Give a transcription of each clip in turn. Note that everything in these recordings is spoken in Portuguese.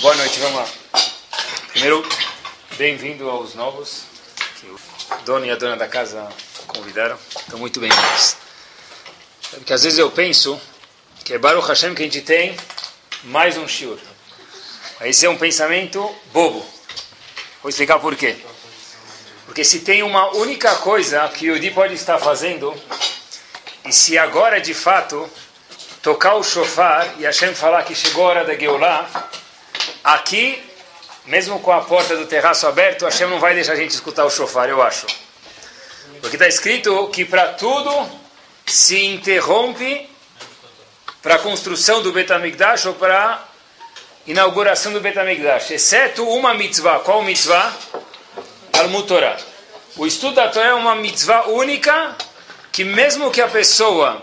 Boa noite, vamos lá. Primeiro, bem-vindo aos novos, que o dono e a dona da casa convidaram. Então, muito bem-vindos. Porque às vezes eu penso que é Baruch Hashem que a gente tem mais um shiur. Esse é um pensamento bobo. Vou explicar por quê. Porque se tem uma única coisa que o Yudi pode estar fazendo, e se agora de fato tocar o shofar e Hashem falar que chegou a hora da Geulah, Aqui, mesmo com a porta do terraço aberto, Hashem não vai deixar a gente escutar o shofar, eu acho. Porque está escrito que para tudo se interrompe para a construção do Betamigdash ou para a inauguração do Betamigdash, exceto uma mitzvah. Qual mitzvah? Talmud. O estudo da Torá é uma mitzvah única que mesmo que a pessoa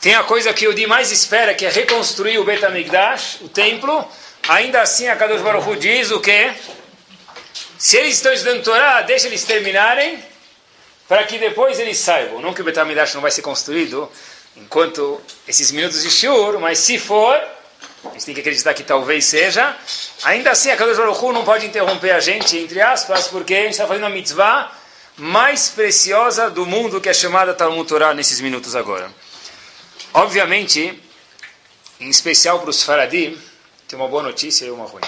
tenha a coisa que o Di mais espera, que é reconstruir o Betamigdash, o templo, Ainda assim, a Kadosh Baruch diz o quê? Se eles estão estudando Torá, deixa eles terminarem, para que depois eles saibam. Não que o Betamidash não vai ser construído enquanto esses minutos de Shur, mas se for, a gente tem que acreditar que talvez seja, ainda assim a Kadosh Baruch não pode interromper a gente, entre aspas, porque a gente está fazendo a mitzvah mais preciosa do mundo, que é chamada Talmud Torah, nesses minutos agora. Obviamente, em especial para os Faradim, tem uma boa notícia e uma ruim.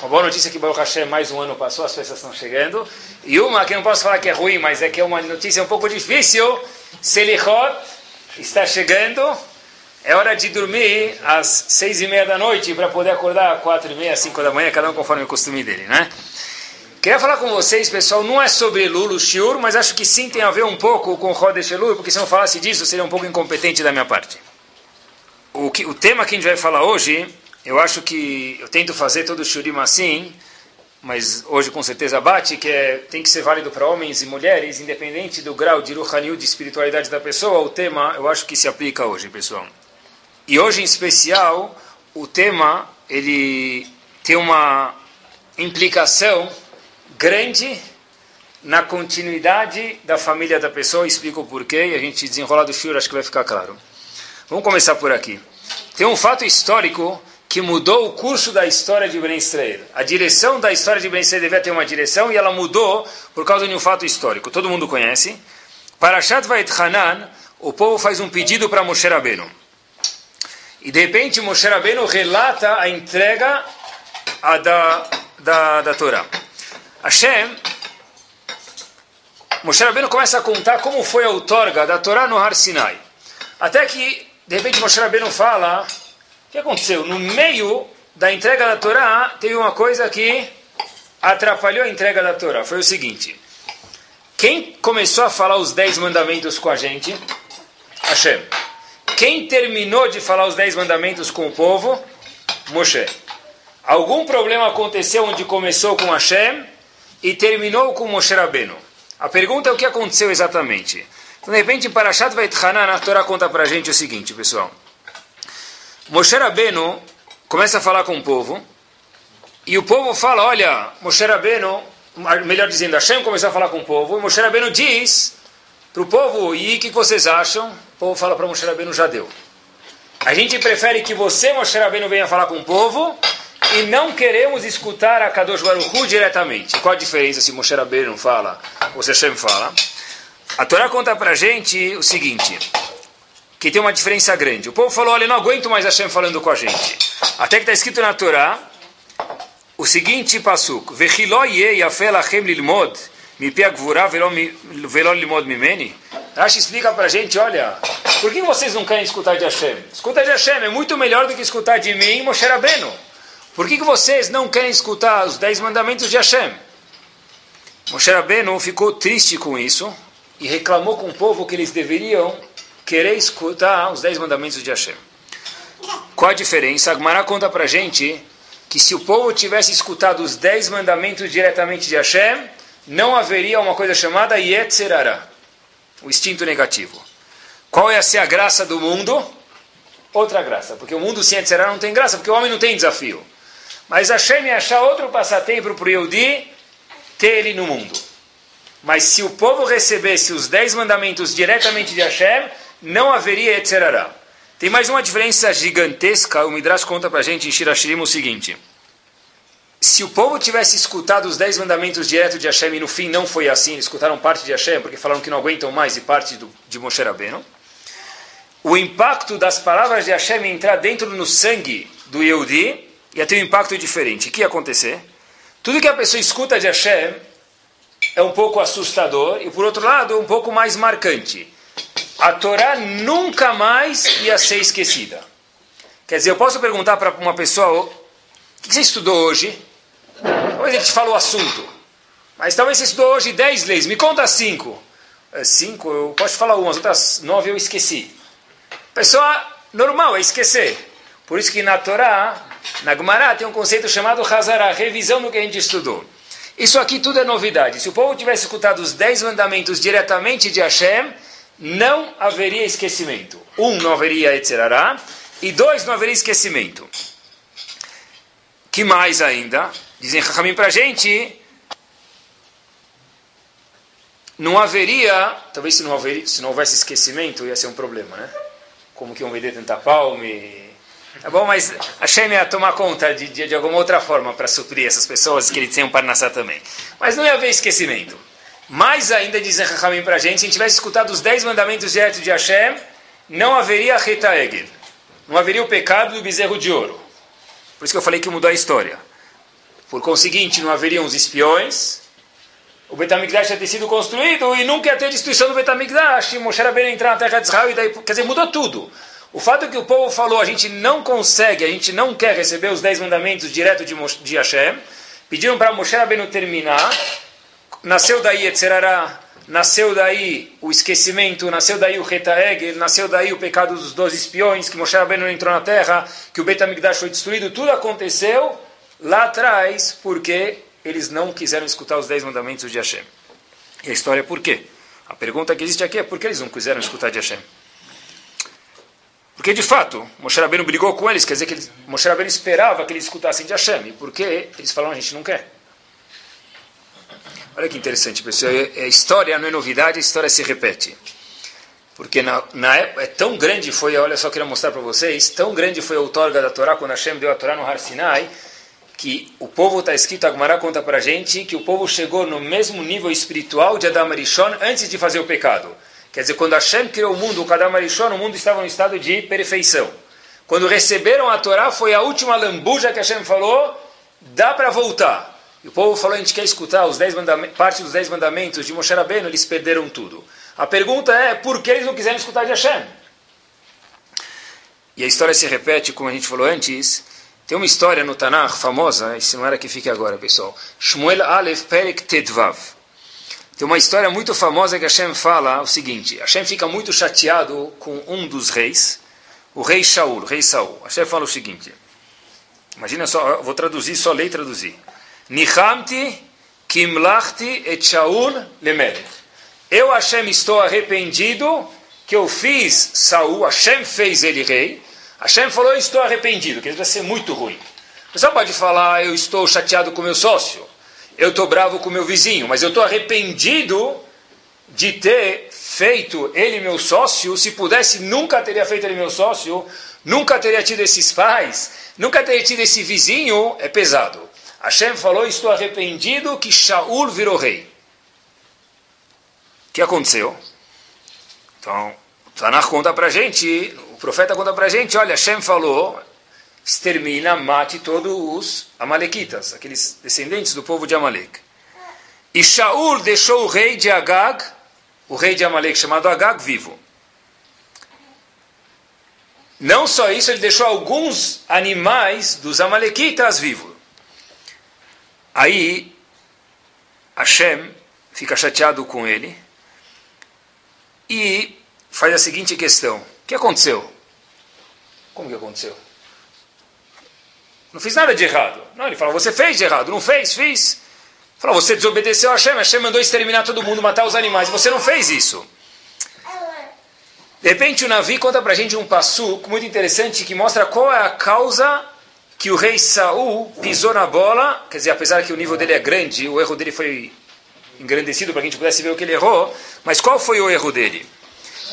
Uma boa notícia é que Baruch Hashem mais um ano passou, as pessoas estão chegando. E uma que não posso falar que é ruim, mas é que é uma notícia um pouco difícil. Selichot está chegando. É hora de dormir às seis e meia da noite para poder acordar às quatro e meia, cinco da manhã, cada um conforme o costume dele, né? Queria falar com vocês, pessoal, não é sobre Lulu Shiur, mas acho que sim tem a ver um pouco com Rodesh Elul, porque se não falasse disso seria um pouco incompetente da minha parte. O, que, o tema que a gente vai falar hoje eu acho que eu tento fazer todo o shurim assim, mas hoje com certeza bate, que é, tem que ser válido para homens e mulheres, independente do grau de ruhaniut, de espiritualidade da pessoa, o tema eu acho que se aplica hoje, pessoal. E hoje em especial, o tema ele tem uma implicação grande na continuidade da família da pessoa, explico o porquê, e a gente desenrolar do shur, acho que vai ficar claro. Vamos começar por aqui. Tem um fato histórico que mudou o curso da história de Ben Israel. A direção da história de Ben Israel devia ter uma direção e ela mudou por causa de um fato histórico. Todo mundo conhece. Para Shat Vait Hanan, o povo faz um pedido para Moshe Rabbeinu. E de repente Moshe Rabbeinu relata a entrega a da, da, da Torá. Hashem, Moshe Rabbeinu começa a contar como foi a outorga da Torá no Har Sinai. Até que, de repente, Moshe Rabbeinu fala que aconteceu? No meio da entrega da Torá, teve uma coisa que atrapalhou a entrega da Torá. Foi o seguinte: quem começou a falar os dez mandamentos com a gente? Hashem. Quem terminou de falar os dez mandamentos com o povo? Moshe. Algum problema aconteceu onde começou com Hashem e terminou com Moshe Rabbeinu? A pergunta é o que aconteceu exatamente. Então, de repente, em Parashat Vait Hanan, a Torá conta para a gente o seguinte, pessoal. Moshe Rabbeinu começa a falar com o povo, e o povo fala, olha, Moshe Rabbeinu, melhor dizendo, Hashem começou a falar com o povo, e Moshe Rabbeinu diz para o povo, e o que vocês acham? O povo fala para Moshe Rabbeinu, já deu. A gente prefere que você, Moshe Rabbeinu, venha falar com o povo, e não queremos escutar a Kadosh Baruch Hu diretamente. Qual a diferença se Moshe Rabbeinu fala ou se Hashem fala? A Torá conta para gente o seguinte que tem uma diferença grande. O povo falou, olha, não aguento mais Hashem falando com a gente. Até que está escrito na Torá, o seguinte pasuk, Vechiló ye yafel. Rashi explica para a gente, olha, por que vocês não querem escutar de Hashem? Escutar de Hashem é muito melhor do que escutar de mim Moshe Rabbeinu. Por que, que vocês não querem escutar os dez mandamentos de Hashem? Moshe Rabbeinu ficou triste com isso e reclamou com o povo que eles deveriam querer escutar os dez mandamentos de Hashem. Qual a diferença? A conta para gente que se o povo tivesse escutado os dez mandamentos diretamente de Hashem, não haveria uma coisa chamada Yetzerara, o instinto negativo. Qual ia ser a graça do mundo? Outra graça, porque o mundo sem Yetzerara não tem graça, porque o homem não tem desafio. Mas Hashem ia achar outro passatempo para o ter ele no mundo. Mas se o povo recebesse os dez mandamentos diretamente de Hashem, não haveria Etzerará. Tem mais uma diferença gigantesca, o Midrash conta para a gente em Shirashirim o seguinte. se o povo tivesse escutado os dez mandamentos direto de Hashem e no fim não foi assim, eles escutaram parte de Hashem porque falaram que não aguentam mais e parte do, de Moshe Rabbeinu, o impacto das palavras de Hashem entrar dentro no sangue do Yehudi ia ter um impacto diferente. O que ia acontecer? Tudo que a pessoa escuta de Hashem é um pouco assustador e, por outro lado, um pouco mais marcante. A Torá nunca mais ia ser esquecida. Quer dizer, eu posso perguntar para uma pessoa: o que você estudou hoje? Talvez ele te fale o assunto. Mas talvez você estudou hoje 10 leis. Me conta cinco. É, cinco, eu posso falar umas, outras nove eu esqueci. Pessoa normal é esquecer. Por isso que na Torá, na Gemara, tem um conceito chamado Hazara, revisão do que a gente estudou. Isso aqui tudo é novidade. Se o povo tivesse escutado os dez mandamentos diretamente de Hashem, não haveria esquecimento. Um, não haveria Etzerará, e dois, não haveria esquecimento. Que mais ainda? Dizem Chachamim para a gente, não haveria, talvez se não, haveria, se não houvesse esquecimento, ia ser um problema, né? Como que iam vender tanta palme, Tá bom, mas Hashem ia tomar conta de, de, de alguma outra forma para suprir essas pessoas que ele um parnassá também. Mas não ia haver esquecimento. Mais ainda, dizem Rahamim para a gente, se a gente tivesse escutado os dez mandamentos diretos de Hashem, não haveria Reta Egel. Não haveria o pecado do bezerro de ouro. Por isso que eu falei que mudou a história. Por conseguinte, não haveriam os espiões, o Betamigdash ia ter sido construído e nunca ia ter destruição do Betamigdash, Moshe Rabbeinu entrar na terra de Israel, e daí, quer dizer, mudou tudo. O fato que o povo falou, a gente não consegue, a gente não quer receber os dez mandamentos direto de, de Hashem, pediram para Moshe Rabbeinu terminar, nasceu daí Etzerará, nasceu daí o esquecimento, nasceu daí o Retaeg, nasceu daí o pecado dos doze espiões, que Moshe Rabbeinu entrou na terra, que o Betamigdash foi destruído, tudo aconteceu lá atrás, porque eles não quiseram escutar os dez mandamentos de Hashem. E a história é por quê? A pergunta que existe aqui é por que eles não quiseram escutar de Hashem? Porque, de fato, Moshe Rabbeinu brigou com eles, quer dizer que eles, Moshe Rabbeinu esperava que eles escutassem de Hashem. E por que eles falaram, a gente não quer? Olha que interessante, pessoal. A é, é história não é novidade, a história se repete. Porque na, na época, é tão grande foi, olha só, queria mostrar para vocês, tão grande foi a outorga da Torá, quando Hashem deu a Torá no Har Sinai, que o povo, está escrito, a Gemara conta para a gente, que o povo chegou no mesmo nível espiritual de Adam Arishon antes de fazer o pecado. Quer dizer, quando Hashem criou o mundo, o Kadam Arishon, o mundo estava em estado de perfeição. Quando receberam a Torá, foi a última lambuja que Hashem falou, dá para voltar. E o povo falou, a gente quer escutar os dez parte dos dez mandamentos de Moshe Rabbeinu, eles perderam tudo. A pergunta é, por que eles não quiseram escutar de Hashem? E a história se repete, como a gente falou antes, tem uma história no Tanakh famosa, se não era que fique agora, pessoal. Shmuel Aleph Perek Tedvav. Tem uma história muito famosa que Hashem fala o seguinte: Hashem fica muito chateado com um dos reis, o rei Shaul, o rei Saul. Hashem fala o seguinte: Imagina só, vou traduzir, só ler e traduzir. Nihamti kimlachti et Shaul lemelech. Eu, Hashem, estou arrependido que eu fiz Saul, Hashem fez ele rei. Hashem falou, eu estou arrependido, que ele vai ser muito ruim. Você pode falar, eu estou chateado com meu sócio eu estou bravo com meu vizinho, mas eu estou arrependido de ter feito ele meu sócio. Se pudesse, nunca teria feito ele meu sócio, nunca teria tido esses pais, nunca teria tido esse vizinho. É pesado. Hashem falou: Estou arrependido que Shaul virou rei. O que aconteceu? Então, Tanakh conta para gente, o profeta conta para gente: olha, Hashem falou, extermina, mate todos os amalequitas, aqueles descendentes do povo de Amalek. E Shaul deixou o rei de Agag, o rei de Amalek chamado Agag, vivo. Não só isso, ele deixou alguns animais dos amalequitas vivos. Aí, Hashem fica chateado com ele e faz a seguinte questão: O que aconteceu? Como que aconteceu? Não fiz nada de errado. Não, ele fala, você fez de errado. Não fez? Fiz. Fala, você desobedeceu a Hashem. Hashem mandou exterminar todo mundo, matar os animais. Você não fez isso. De repente o Navi conta pra gente um passo muito interessante que mostra qual é a causa que o rei Saul pisou na bola. Quer dizer, apesar que o nível dele é grande, o erro dele foi engrandecido para que a gente pudesse ver o que ele errou. Mas qual foi o erro dele?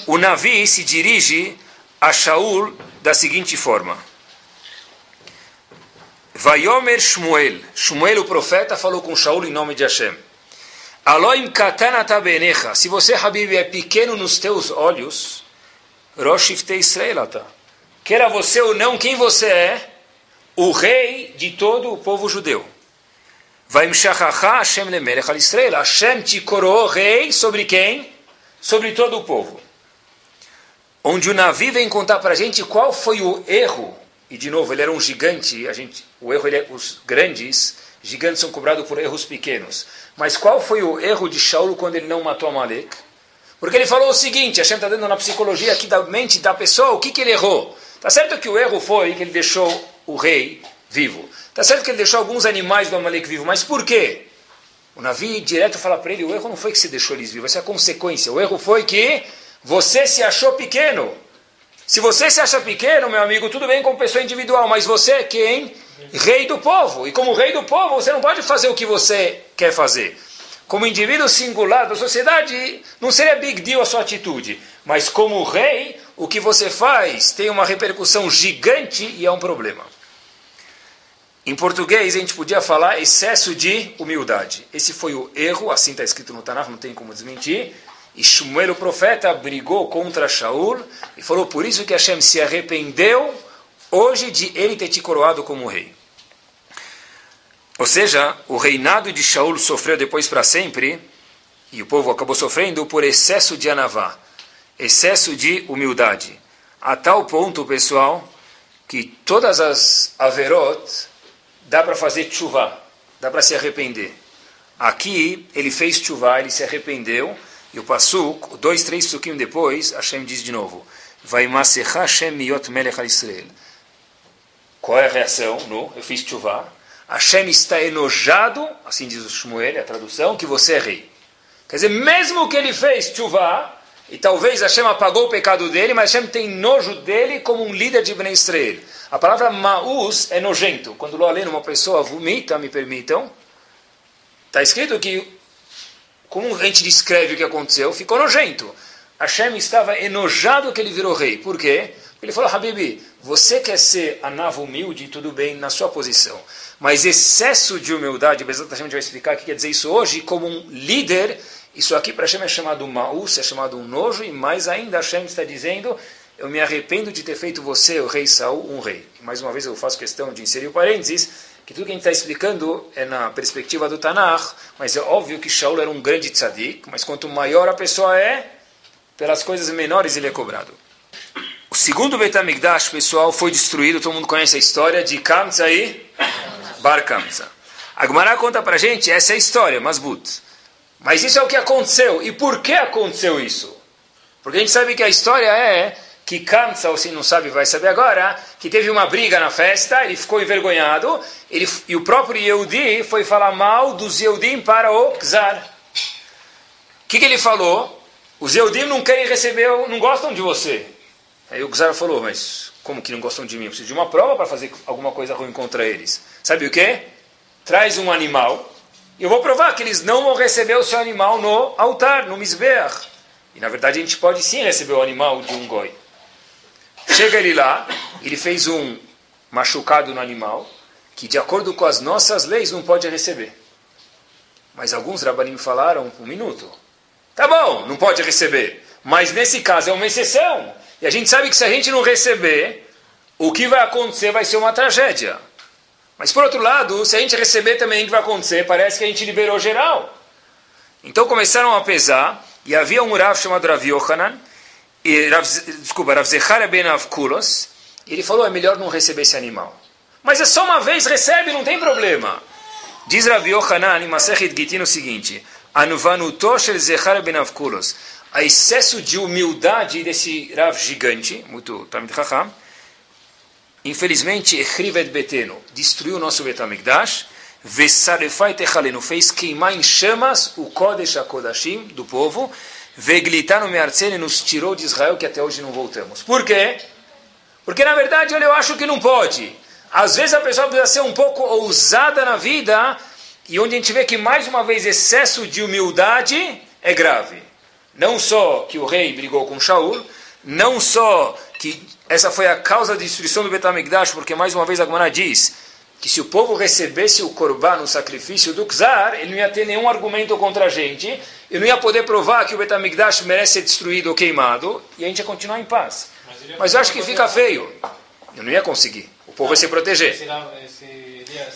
O Navi se dirige a Shaul da seguinte forma. Vayomer Shmuel. Shmuel, o profeta, falou com Shaul em nome de Hashem. Aloim katanata benecha. Se você, Habib, é pequeno nos teus olhos, Roshifte Israelata. Queira você ou não, quem você é? O rei de todo o povo judeu. Hashem lemelech al. Hashem te coroou rei sobre quem? Sobre todo o povo. Onde o Navi vem contar para a gente qual foi o erro. E de novo, ele era um gigante. A gente, o erro, é, os grandes gigantes são cobrados por erros pequenos. Mas qual foi o erro de Shaul quando ele não matou Amalek? Porque ele falou o seguinte, gente está dando na psicologia aqui da mente da pessoa, o que, que ele errou? Tá certo que o erro foi que ele deixou o rei vivo. Tá certo que ele deixou alguns animais do Amalek vivo, mas por quê? O Navi direto fala para ele, o erro não foi que você deixou eles vivos, essa é a consequência. O erro foi que você se achou pequeno. Se você se acha pequeno, meu amigo, tudo bem como pessoa individual, mas você é quem? Rei do povo. E como rei do povo, você não pode fazer o que você quer fazer. Como indivíduo singular da sociedade, não seria big deal a sua atitude. Mas como rei, o que você faz tem uma repercussão gigante e é um problema. Em português, a gente podia falar excesso de humildade. Esse foi o erro, assim está escrito no Tanakh, não tem como desmentir. E Shmuel, o profeta, brigou contra Shaul e falou: por isso que Hashem se arrependeu hoje de ele ter te coroado como rei. Ou seja, o reinado de Shaul sofreu depois para sempre, e o povo acabou sofrendo por excesso de anavá, excesso de humildade. A tal ponto, pessoal, que todas as averot dá para fazer chuva, dá para se arrepender. Aqui ele fez chuva, ele se arrependeu, e o Passuk, dois, três suquinhos depois, Hashem diz de novo, vai Hashem miyot melech Israel. Qual é a reação? No, eu fiz chuva. Hashem está enojado, assim diz o Shmuel, a tradução, que você é rei. Quer dizer, mesmo que ele fez chuva, e talvez Hashem apagou o pecado dele, mas Hashem tem nojo dele como um líder de Bnei Israel. A palavra maus é nojento. Quando lo além uma pessoa vomita, me permitam, está escrito que, como a gente descreve o que aconteceu, ficou nojento. Hashem estava enojado que ele virou rei. Por quê? Ele falou, Habibi, você quer ser anavo humilde, tudo bem, na sua posição. Mas excesso de humildade, Bezat Hashem vai explicar o que quer dizer isso hoje, como um líder isso aqui para Hashem é chamado Maus, é chamado um nojo, e mais ainda Hashem está dizendo, eu me arrependo de ter feito você, o rei Saul, um rei. E mais uma vez eu faço questão de inserir o parênteses, que tudo que a gente está explicando é na perspectiva do Tanakh, mas é óbvio que Shaul era um grande tzadik, mas quanto maior a pessoa é, pelas coisas menores ele é cobrado. O segundo Betamigdash, pessoal, foi destruído, todo mundo conhece a história de Kamsa e Bar Kamsa. A Gemara conta para gente essa é a história, Masbut. Mas isso é o que aconteceu. E por que aconteceu isso? Porque a gente sabe que a história é que Kamsa, ou se não sabe, vai saber agora, que teve uma briga na festa, ele ficou envergonhado, ele, e o próprio Yehudi foi falar mal dos Yehudim para o Czar. O que, que ele falou? Os Yehudim não querem receber, não gostam de você. Aí o Czar falou, mas como que não gostam de mim? Eu preciso de uma prova para fazer alguma coisa ruim contra eles. Sabe o que? Traz um animal, eu vou provar que eles não vão receber o seu animal no altar, no Mizbeach. E na verdade a gente pode sim receber o animal de um goi. Chega ele lá, ele fez um machucado no animal, que de acordo com as nossas leis não pode receber. Mas alguns rabanim falaram, um minuto, tá bom, não pode receber. Mas nesse caso é uma exceção. E a gente sabe que se a gente não receber, o que vai acontecer vai ser uma tragédia. Mas por outro lado, se a gente receber também, o que vai acontecer? Parece que a gente liberou geral. Então começaram a pesar, e havia um Rav chamado Rav Yohanan, e Rav, desculpa, Rav Zecharia ben Avkulos, ele falou, é melhor não receber esse animal. Mas é só uma vez, recebe, não tem problema. Diz Rav Yohanan em Masechet Gitin o seguinte, Anuvanuto shel ben Avkulos, a excesso de humildade desse Rav gigante, muito Tamid Chacham, Infelizmente, Echrivet Beteno destruiu o nosso Betamigdash, Vesarefai Techalenu fez queimar em chamas o Kodesh HaKodashim do povo, Veglitano Meartzene nos tirou de Israel que até hoje não voltamos. Por quê? Porque na verdade eu acho que não pode. Às vezes a pessoa precisa ser um pouco ousada na vida, e onde a gente vê que mais uma vez excesso de humildade é grave. Não só que o rei brigou com Shaul, não só que essa foi a causa da destruição do Betamigdash, porque mais uma vez a Gemara diz que se o povo recebesse o korban, no sacrifício do Czar, ele não ia ter nenhum argumento contra a gente, e não ia poder provar que o Betamigdash merece ser destruído ou queimado, e a gente ia continuar em paz. Mas, Mas eu acho que fica feio. Eu não ia conseguir. O povo não, ia se proteger.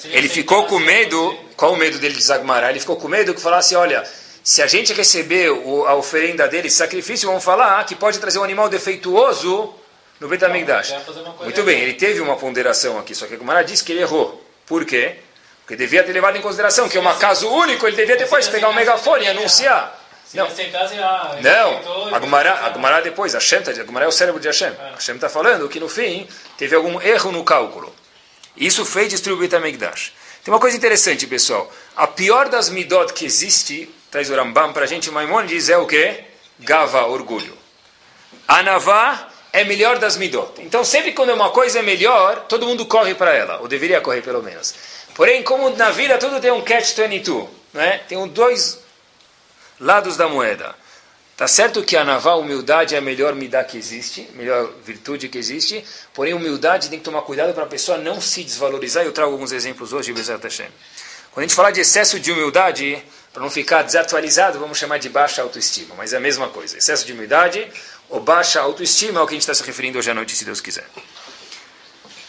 Ele ficou com medo, qual o medo dele de Zagmará? Ele ficou com medo que falasse, olha, se a gente receber a oferenda dele, sacrifício, vão falar que pode trazer um animal defeituoso no Betamigdash. Muito bem, ele teve uma ponderação aqui, só que a Gumara disse que ele errou. Por quê? Porque devia ter levado em consideração que é um caso único, ele devia depois pegar um megafone e anunciar. Não, não. a Gumara, depois, a Hashem, tá, a Gumara é o cérebro de Hashem. Hashem está falando que no fim teve algum erro no cálculo. Isso fez destruir o Betamigdash. Tem uma coisa interessante, pessoal. A pior das midot que existe, traz o Rambam para a gente, Maimonides, é o quê? Gava, orgulho. Anavá é melhor das midot. Então, sempre quando uma coisa é melhor, todo mundo corre para ela, ou deveria correr pelo menos. Porém, como na vida tudo tem um catch-22, né? tem dois lados da moeda. Tá certo que a naval humildade é a melhor midá que existe, melhor virtude que existe, porém humildade tem que tomar cuidado para a pessoa não se desvalorizar. Eu trago alguns exemplos hoje, Bezat Hashem. Quando a gente fala de excesso de humildade, para não ficar desatualizado, vamos chamar de baixa autoestima, mas é a mesma coisa. Excesso de humildade ou baixa autoestima é o que a gente está se referindo hoje à noite, se Deus quiser.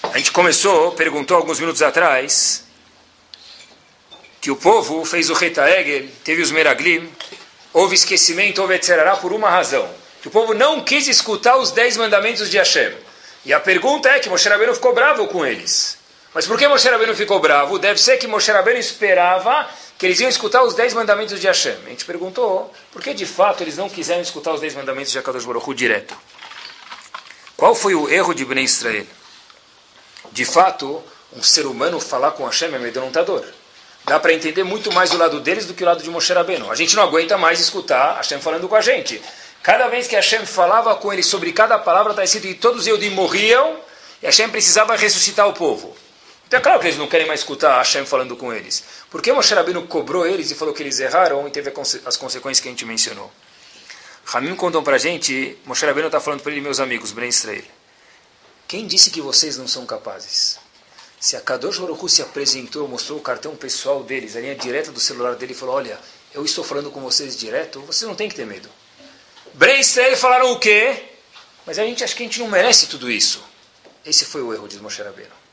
A gente começou, perguntou alguns minutos atrás, que o povo fez o Retaegel, teve os Meraglim, houve esquecimento, houve etc. por uma razão. Que o povo não quis escutar os dez mandamentos de Hashem. E a pergunta é que Moshe Rabbeinu ficou bravo com eles. Mas por que Moshe Rabbeinu ficou bravo? Deve ser que Moshe Rabbeinu esperava que eles iam escutar os dez mandamentos de Hashem. A gente perguntou, por que de fato eles não quiseram escutar os dez mandamentos de Akadosh Baruch Hu direto? Qual foi o erro de Bnei Israel? De fato, um ser humano falar com Hashem é amedrontador. Dá para entender muito mais o lado deles do que o lado de Moshe Rabbeinu. A gente não aguenta mais escutar Hashem falando com a gente. Cada vez que Hashem falava com eles sobre cada palavra, está escrito que todos Eudim morriam e Hashem precisava ressuscitar o povo. Então é claro que eles não querem mais escutar Hashem falando com eles. Por que Moshe Rabbeinu cobrou eles e falou que eles erraram e teve as consequências que a gente mencionou? Ramim contou para a gente, Moshe Rabbeinu está falando para ele, meus amigos, Ben Israel. Quem disse que vocês não são capazes? Se a Kadosh Baruch se apresentou, mostrou o cartão pessoal deles, a linha direta do celular dele e falou, olha, eu estou falando com vocês direto, vocês não tem que ter medo. Ben Israel falaram o quê? Mas a gente acha que a gente não merece tudo isso. Esse foi o erro de Moshe Rabbeinu.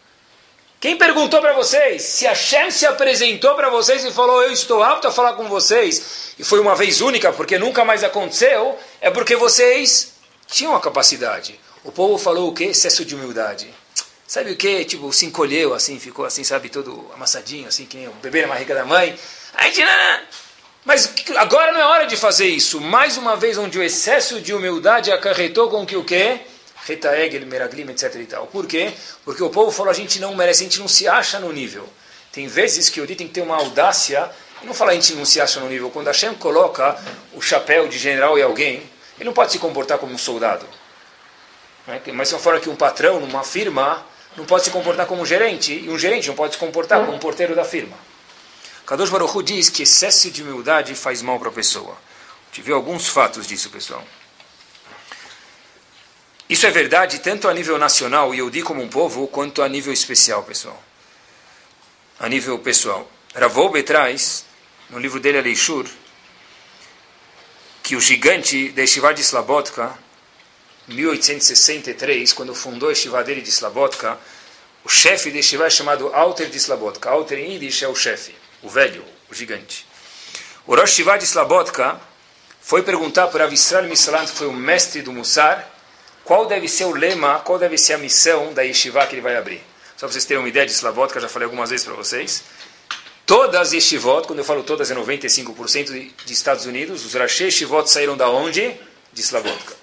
Quem perguntou para vocês? Se Hashem se apresentou para vocês e falou, eu estou apto a falar com vocês, e foi uma vez única, porque nunca mais aconteceu, é porque vocês tinham a capacidade. O povo falou o quê? Excesso de humildade. Sabe o quê? Tipo, se encolheu assim, ficou assim, sabe, todo amassadinho, assim, que nem o bebê na barriga da mãe. Aí, mas agora não é hora de fazer isso. Mais uma vez, onde o excesso de humildade acarretou com que o quê? Retaegel, Meraglim, etc. E tal. Por quê? Porque o povo falou, a gente não merece, a gente não se acha no nível. Tem vezes que o Di tem que ter uma audácia, e não falar a gente não se acha no nível. Quando Hashem coloca o chapéu de general em alguém, ele não pode se comportar como um soldado. Mas se fora que um patrão, numa firma, não pode se comportar como um gerente, e um gerente não pode se comportar como um porteiro da firma. Kadosh Baruch Hu diz que excesso de humildade faz mal para a pessoa. Tive alguns fatos disso, pessoal. Isso é verdade tanto a nível nacional, eu digo como um povo, quanto a nível especial, pessoal. A nível pessoal. Ravolbe traz, no livro dele, Aleixur, que o gigante da Estivá de Slabotka, em 1863, quando fundou a Estivá dele de Slabotka, o chefe de Estivá é chamado Alter de Slabotka. Alter em Yiddish é o chefe, o velho, o gigante. O Rosh Estivá de Slabotka foi perguntar para Avistral Misalant, que foi o mestre do Mussar, qual deve ser o lema, qual deve ser a missão da yeshiva que ele vai abrir. Só para vocês terem uma ideia de Slavot, que eu já falei algumas vezes para vocês. Todas as yeshivot, quando eu falo todas, é 95% de Estados Unidos. Os Rashi yeshivot saíram da onde? De Slavotka.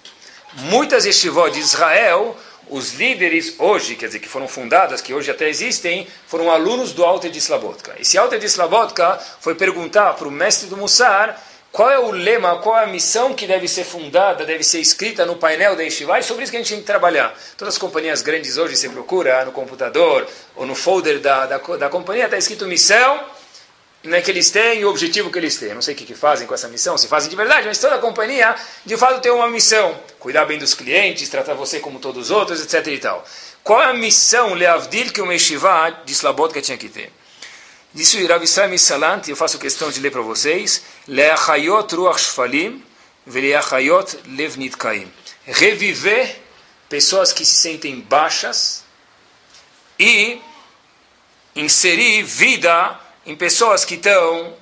Muitas yeshivot de Israel, os líderes hoje, quer dizer, que foram fundadas, que hoje até existem, foram alunos do Alter de Slavotka. Esse Alter de Slavotka foi perguntar para o mestre do Mussar qual é o lema, qual é a missão que deve ser fundada, deve ser escrita no painel da Yeshiva? É sobre isso que a gente tem que trabalhar. Todas as companhias grandes hoje, você procura no computador ou no folder da, da, da companhia, está escrito missão né, que eles têm e o objetivo que eles têm. Não sei o que, que fazem com essa missão, se fazem de verdade, mas toda a companhia, de fato, tem uma missão. Cuidar bem dos clientes, tratar você como todos os outros, etc. e tal. Qual é a missão, Leavdil, que o Meshivá de Slabotka tinha que ter? Disse o Rav Israel Salant, eu faço questão de ler para vocês, Leachayot Ruach Shfalim, Veleachayot Levnit Kaim. Reviver pessoas que se sentem baixas e inserir vida em pessoas que estão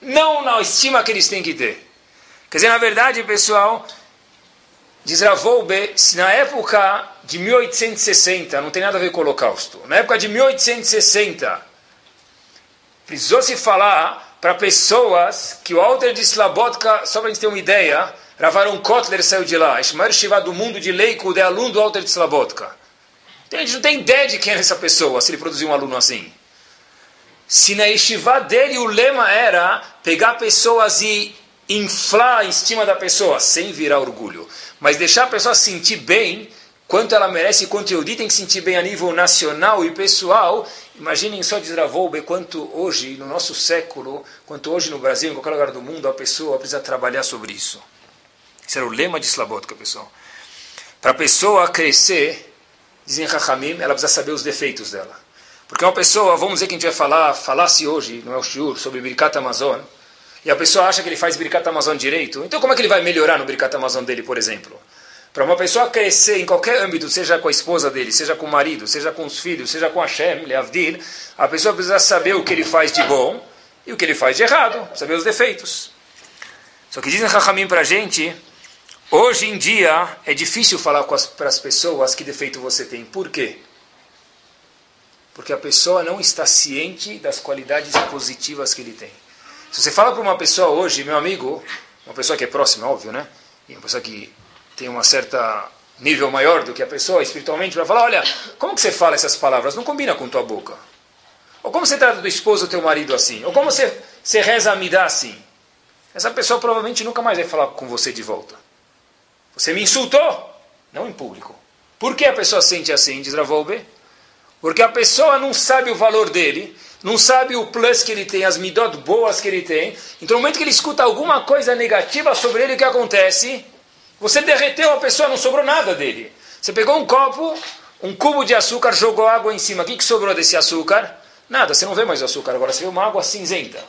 não na estima que eles têm que ter. Quer dizer, na verdade, pessoal, diz Ravolbe, se na época de 1860, não tem nada a ver com o Holocausto, na época de 1860, precisou se falar para pessoas que o Alter de Slabotka, só para a gente ter uma ideia, Ravaron Kotler saiu de lá, maior Shiva do mundo de Leico, é aluno do Alter de Slabotka. A gente não tem ideia de quem é essa pessoa, se ele produziu um aluno assim. Se na yeshiva dele o lema era pegar pessoas e inflar a estima da pessoa, sem virar orgulho, mas deixar a pessoa sentir bem, quanto ela merece, quanto Yehudi tem que sentir bem a nível nacional e pessoal. Imaginem só de Zravolbe quanto hoje, no nosso século, quanto hoje no Brasil, em qualquer lugar do mundo, a pessoa precisa trabalhar sobre isso. Esse era o lema de Slabotka, pessoal. Para a pessoa crescer, dizem Rahamim, ela precisa saber os defeitos dela. Porque uma pessoa, vamos dizer que a gente vai falar, falasse hoje, não é o Shur, sobre Birkat Amazon, e a pessoa acha que ele faz Birkat Amazon direito, então como é que ele vai melhorar no Birkat Amazon dele, por exemplo? Para uma pessoa crescer em qualquer âmbito, seja com a esposa dele, seja com o marido, seja com os filhos, seja com Hashem, Leavdil, a pessoa precisa saber o que ele faz de bom e o que ele faz de errado, saber os defeitos. Só que dizem Rahamim para a gente, hoje em dia é difícil falar para as pessoas que defeito você tem. Por quê? Porque a pessoa não está ciente das qualidades positivas que ele tem. Se você fala para uma pessoa hoje, meu amigo, uma pessoa que é próxima, óbvio, né? E uma pessoa que tem uma certa nível maior do que a pessoa espiritualmente, vai falar, olha, como que você fala essas palavras? Não combina com tua boca. Ou como você trata do esposo ou teu marido assim? Ou como você, você reza a me dá assim? Essa pessoa provavelmente nunca mais vai falar com você de volta. Você me insultou? Não em público. Por que a pessoa sente assim? Diz Ravolbe. Porque a pessoa não sabe o valor dele, não sabe o plus que ele tem, as midot boas que ele tem. Então, no momento que ele escuta alguma coisa negativa sobre ele, o que acontece? Você derreteu a pessoa, não sobrou nada dele. Você pegou um copo, um cubo de açúcar, jogou água em cima. O que, que sobrou desse açúcar? Nada, você não vê mais açúcar, agora você vê uma água cinzenta.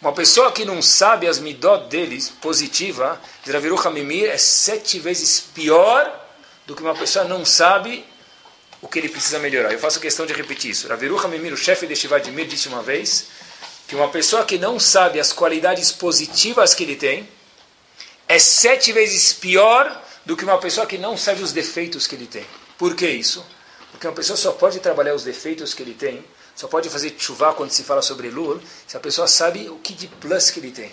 Uma pessoa que não sabe as midot deles, positiva, Zeraviru Hamimir, é sete vezes pior do que uma pessoa não sabe o que ele precisa melhorar. Eu faço questão de repetir isso. Raviru Hamimir, o chefe de Shivadimir, disse uma vez que uma pessoa que não sabe as qualidades positivas que ele tem é sete vezes pior do que uma pessoa que não sabe os defeitos que ele tem. Por que isso? Porque uma pessoa só pode trabalhar os defeitos que ele tem, só pode fazer chuva quando se fala sobre Lul, se a pessoa sabe o que de plus que ele tem.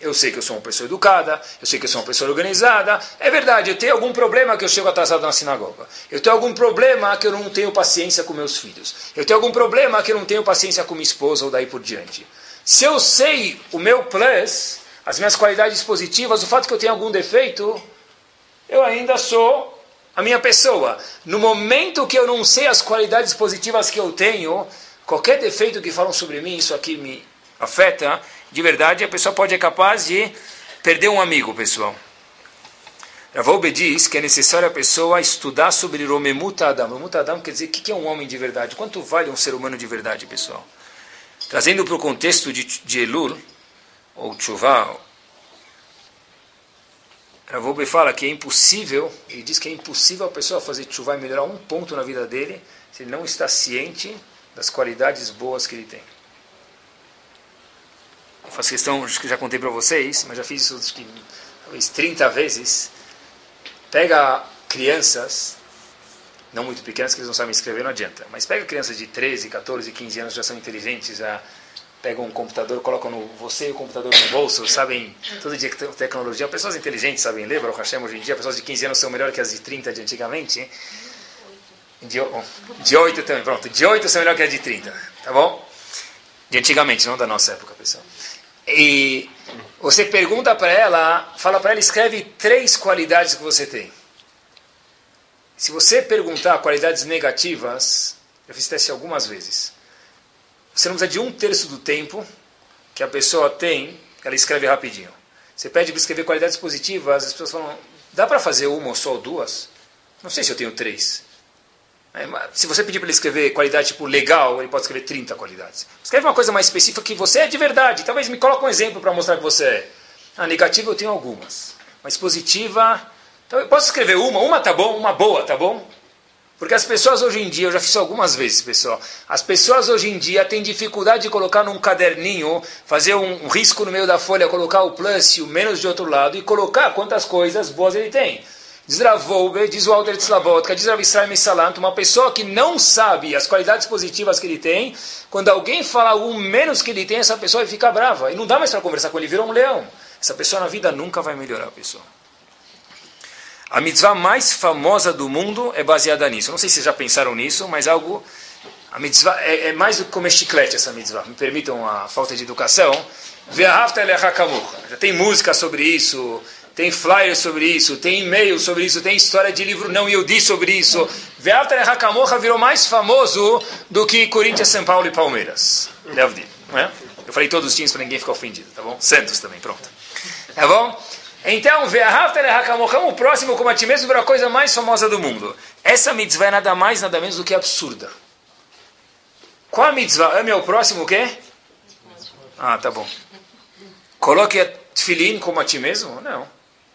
Eu sei que eu sou uma pessoa educada, eu sei que eu sou uma pessoa organizada. É verdade, eu tenho algum problema que eu chego atrasado na sinagoga. Eu tenho algum problema que eu não tenho paciência com meus filhos. Eu tenho algum problema que eu não tenho paciência com minha esposa ou daí por diante. Se eu sei o meu plus, as minhas qualidades positivas, o fato que eu tenho algum defeito, eu ainda sou a minha pessoa. No momento que eu não sei as qualidades positivas que eu tenho, qualquer defeito que falam sobre mim, isso aqui me afeta de verdade, a pessoa pode é capaz de perder um amigo, pessoal. Ravolbe diz que é necessário a pessoa estudar sobre Romemut Adam. Romemut Adam quer dizer o que é um homem de verdade? Quanto vale um ser humano de verdade, pessoal? Trazendo para o contexto de, de Elul, ou Tshuva, Ravolbe fala que é impossível, ele diz que é impossível a pessoa fazer Tshuva e melhorar um ponto na vida dele se ele não está ciente das qualidades boas que ele tem. Eu faço questão, acho que já contei para vocês, mas já fiz isso acho que, talvez 30 vezes. Pega crianças, não muito pequenas, que eles não sabem escrever, não adianta. Mas pega crianças de 13, 14, 15 anos, já são inteligentes, já pegam um computador, colocam no, você e o computador no bolso, sabem todo dia que tem tecnologia. Pessoas inteligentes sabem ler, Baruch Hashem, hoje em dia, pessoas de 15 anos são melhores que as de 30 de antigamente. De, de 8 também, pronto. De 8 são melhores que as de 30, tá bom? De antigamente, não da nossa época, pessoal. E você pergunta para ela, fala para ela, escreve três qualidades que você tem. Se você perguntar qualidades negativas, eu fiz teste algumas vezes. Você não precisa de um terço do tempo que a pessoa tem, ela escreve rapidinho. Você pede para escrever qualidades positivas, as pessoas falam, dá para fazer uma ou só duas? Não sei se eu tenho três. É, se você pedir para ele escrever qualidade tipo legal, ele pode escrever 30 qualidades. Escreve uma coisa mais específica que você é de verdade. Talvez me coloque um exemplo para mostrar que você é. A negativa eu tenho algumas. Mas positiva, então eu posso escrever uma, uma tá bom, uma boa, tá bom? Porque as pessoas hoje em dia, eu já fiz algumas vezes, pessoal. As pessoas hoje em dia têm dificuldade de colocar num caderninho, fazer um, risco no meio da folha, colocar o plus e o menos de outro lado e colocar quantas coisas boas ele tem. Diz Ravolbe, diz o Alter Tzlabotka, diz Rav Israel Salant, uma pessoa que não sabe as qualidades positivas que ele tem, quando alguém fala o menos que ele tem, essa pessoa fica brava. E não dá mais para conversar com ele, virou um leão. Essa pessoa na vida nunca vai melhorar a pessoa. A mitzvah mais famosa do mundo é baseada nisso. Não sei se vocês já pensaram nisso, mas algo. A mitzvah é, é mais do que comer chiclete essa mitzvah. Me permitam a falta de educação. Já tem música sobre isso, tem flyers sobre isso, tem e-mail sobre isso, tem história de livro não Yudi sobre isso. Ve'avta Hakamocha virou mais famoso do que Corinthians, São Paulo e Palmeiras. Não é? Eu falei todos os times para ninguém ficar ofendido, tá bom? Santos também, pronto. Tá bom? Então, o próximo como a ti mesmo, virou a coisa mais famosa do mundo. Essa mitzvah é nada mais, nada menos do que absurda. Qual a mitzvah? Ame ao próximo o quê? Ah, tá bom. Coloque a tefilin como a ti mesmo? Não.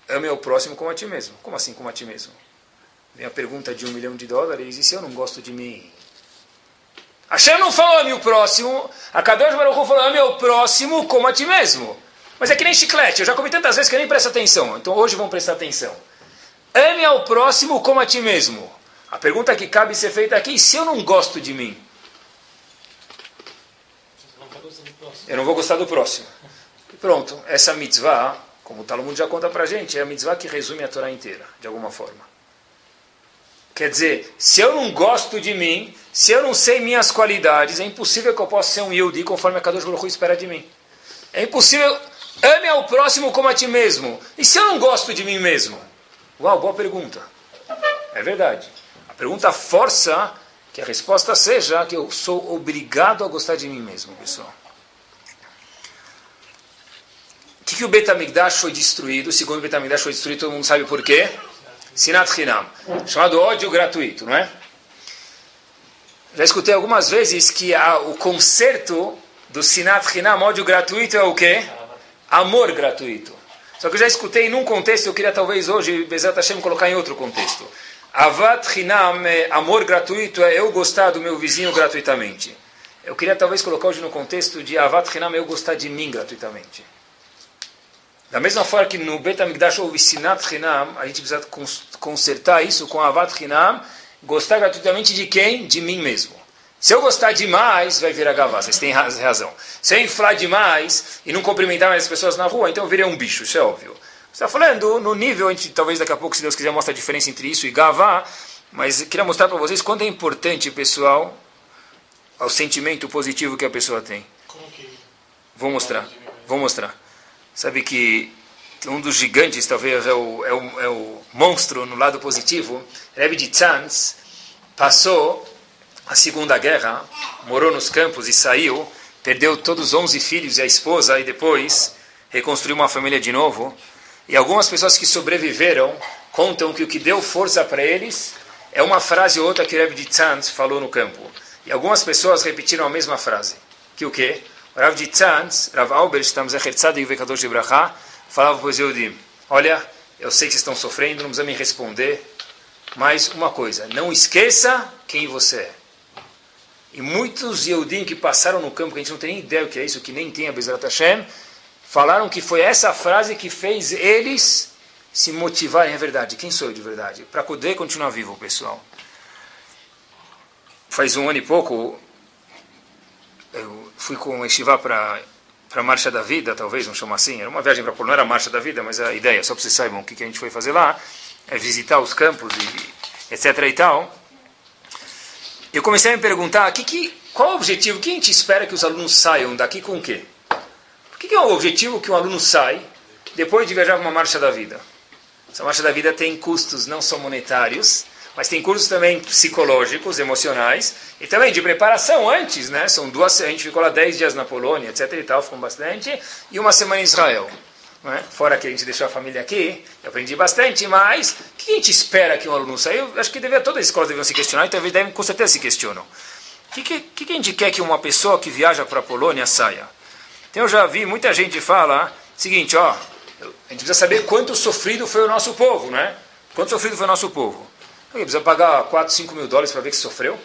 Ame ao próximo como a ti mesmo. Como assim como a ti mesmo? Vem a pergunta de um milhão de dólares, e se eu não gosto de mim? Hashem não falou ame o próximo, a Kadosh Baruch Hu falou ame o próximo como a ti mesmo. Mas é que nem chiclete, eu já comi tantas vezes que eu nem presto atenção. Então hoje vamos prestar atenção. Ame ao próximo como a ti mesmo. A pergunta que cabe ser feita aqui, se eu não gosto de mim? Eu não vou gostar do próximo. Pronto, essa mitzvah como o Talmud já conta para a gente, é a mitzvah que resume a Torá inteira, de alguma forma. Quer dizer, se eu não gosto de mim, se eu não sei minhas qualidades, é impossível que eu possa ser um Yehudi conforme a Kadosh Baruch espera de mim. É impossível. Ame ao próximo como a ti mesmo. E se eu não gosto de mim mesmo? Uau, boa pergunta. É verdade. A pergunta força que a resposta seja que eu sou obrigado a gostar de mim mesmo, pessoal. O que, que o Betamigdash foi destruído? Segundo o Betamigdash foi destruído, todo mundo sabe por quê? Sinat Hinam, chamado ódio gratuito, não é? Já escutei algumas vezes que a, o conserto do Sinat Hinam, ódio gratuito, é o quê? Amor gratuito. Só que eu já escutei num contexto, eu queria talvez hoje, Bezat Hashem, colocar em outro contexto. Avat Hinam, é amor gratuito, é eu gostar do meu vizinho gratuitamente. Eu queria talvez colocar hoje no contexto de Avat Hinam, é eu gostar de mim gratuitamente. Da mesma forma que no Bet HaMikdash houve Sinat Hinam, a gente precisa consertar isso com Avat Hinam, gostar gratuitamente de quem? De mim mesmo. Se eu gostar demais, vai virar gavá, vocês têm razão. Se eu inflar demais e não cumprimentar mais as pessoas na rua, então eu virei um bicho, isso é óbvio. Você está falando no nível, a gente talvez daqui a pouco, se Deus quiser, mostre a diferença entre isso e gavá, mas queria mostrar para vocês quanto é importante, pessoal, o sentimento positivo que a pessoa tem. Como que... Vou mostrar, vou mostrar. Sabe que um dos gigantes, talvez é o, é o, é o monstro no lado positivo, Rebbe de Tzanz, passou a Segunda Guerra, morou nos campos e saiu, perdeu todos os 11 filhos e a esposa, e depois reconstruiu uma família de novo. E algumas pessoas que sobreviveram contam que o que deu força para eles é uma frase ou outra que Rebbe de Tzanz falou no campo. E algumas pessoas repetiram a mesma frase. Que o quê? Rav de Tzantz, Rav Albert, a Herzad e Vekador de Brachá, falava para os Yehudim, olha, eu sei que vocês estão sofrendo, não precisa me responder, mas uma coisa, não esqueça quem você é. E muitos Yehudim que passaram no campo, que a gente não tem nem ideia o que é isso, que nem tem a Bezrat Hashem, falaram que foi essa frase que fez eles se motivarem, é verdade, quem sou eu de verdade? Para poder continuar vivo, pessoal. Faz um ano e pouco, eu fui com o Estivá para para a Marcha da Vida, talvez, vamos chamar assim. Era uma viagem para não era a Marcha da Vida, mas a ideia, só para vocês saibam o que, que a gente foi fazer lá, é visitar os campos e etc e tal. Eu comecei a me perguntar, que, que, qual o objetivo, que a gente espera que os alunos saiam daqui com o quê? O que, que é o objetivo que um aluno sai depois de viajar uma Marcha da Vida? Essa Marcha da Vida tem custos não só monetários, mas tem cursos também psicológicos, emocionais, e também de preparação antes, né? São duas, a gente ficou lá 10 dias na Polônia, etc e tal, ficou bastante, e uma semana em Israel. É? Fora que a gente deixou a família aqui, eu aprendi bastante, mas o que a gente espera que um aluno saia? Eu acho que deve, todas as escolas devem se questionar, então devem, com certeza se questionam. O que, que, que a gente quer que uma pessoa que viaja para a Polônia saia? Então eu já vi muita gente falar seguinte, ó, a gente precisa saber quanto sofrido foi o nosso povo, né? Quanto sofrido foi o nosso povo. Precisa pagar 4, 5 mil dólares para ver que sofreu?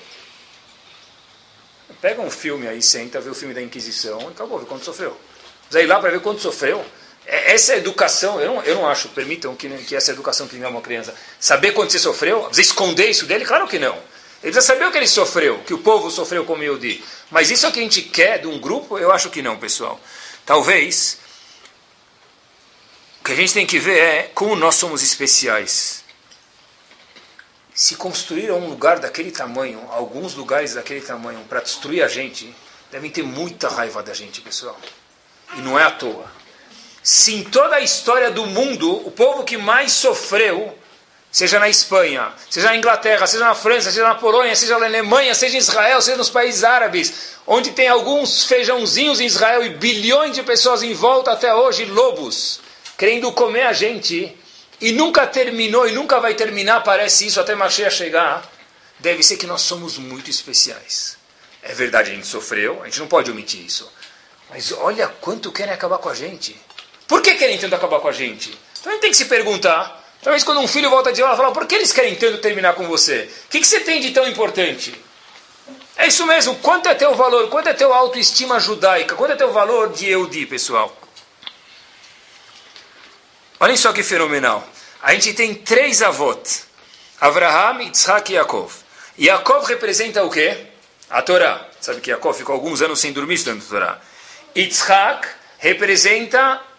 Pega um filme aí, senta, vê o filme da Inquisição e acabou, vê quanto sofreu. Precisa ir lá para ver quanto sofreu. É, essa educação, eu não, eu não acho, permitam que, que essa educação que uma criança. Saber quanto você sofreu, precisa esconder isso dele? Claro que não. Ele precisa saber o que ele sofreu, que o povo sofreu como eu di. Mas isso é o que a gente quer de um grupo? Eu acho que não, pessoal. Talvez o que a gente tem que ver é como nós somos especiais. Se construíram um lugar daquele tamanho, alguns lugares daquele tamanho, para destruir a gente, devem ter muita raiva da gente, pessoal. E não é à toa. Se em toda a história do mundo, o povo que mais sofreu, seja na Espanha, seja na Inglaterra, seja na França, seja na Polônia, seja na Alemanha, seja em Israel, seja nos países árabes, onde tem alguns feijãozinhos em Israel e bilhões de pessoas em volta até hoje, lobos querendo comer a gente e nunca terminou e nunca vai terminar, parece isso, até Mashiach chegar, deve ser que nós somos muito especiais. É verdade, a gente sofreu, a gente não pode omitir isso. Mas olha quanto querem acabar com a gente. Por que querem tanto acabar com a gente? Então a gente tem que se perguntar. Talvez quando um filho volta de aula, fala, por que eles querem tanto terminar com você? O que, que você tem de tão importante? É isso mesmo. Quanto é teu valor? Quanto é teu autoestima judaica? Quanto é teu valor de Eudi, pessoal? Olhem só que fenomenal. A gente tem três avós. Avraham, Yitzhak e Yaakov. Yaakov representa o quê? A Torá. Sabe que Yaakov ficou alguns anos sem dormir estudando a Torá. Yitzhak representa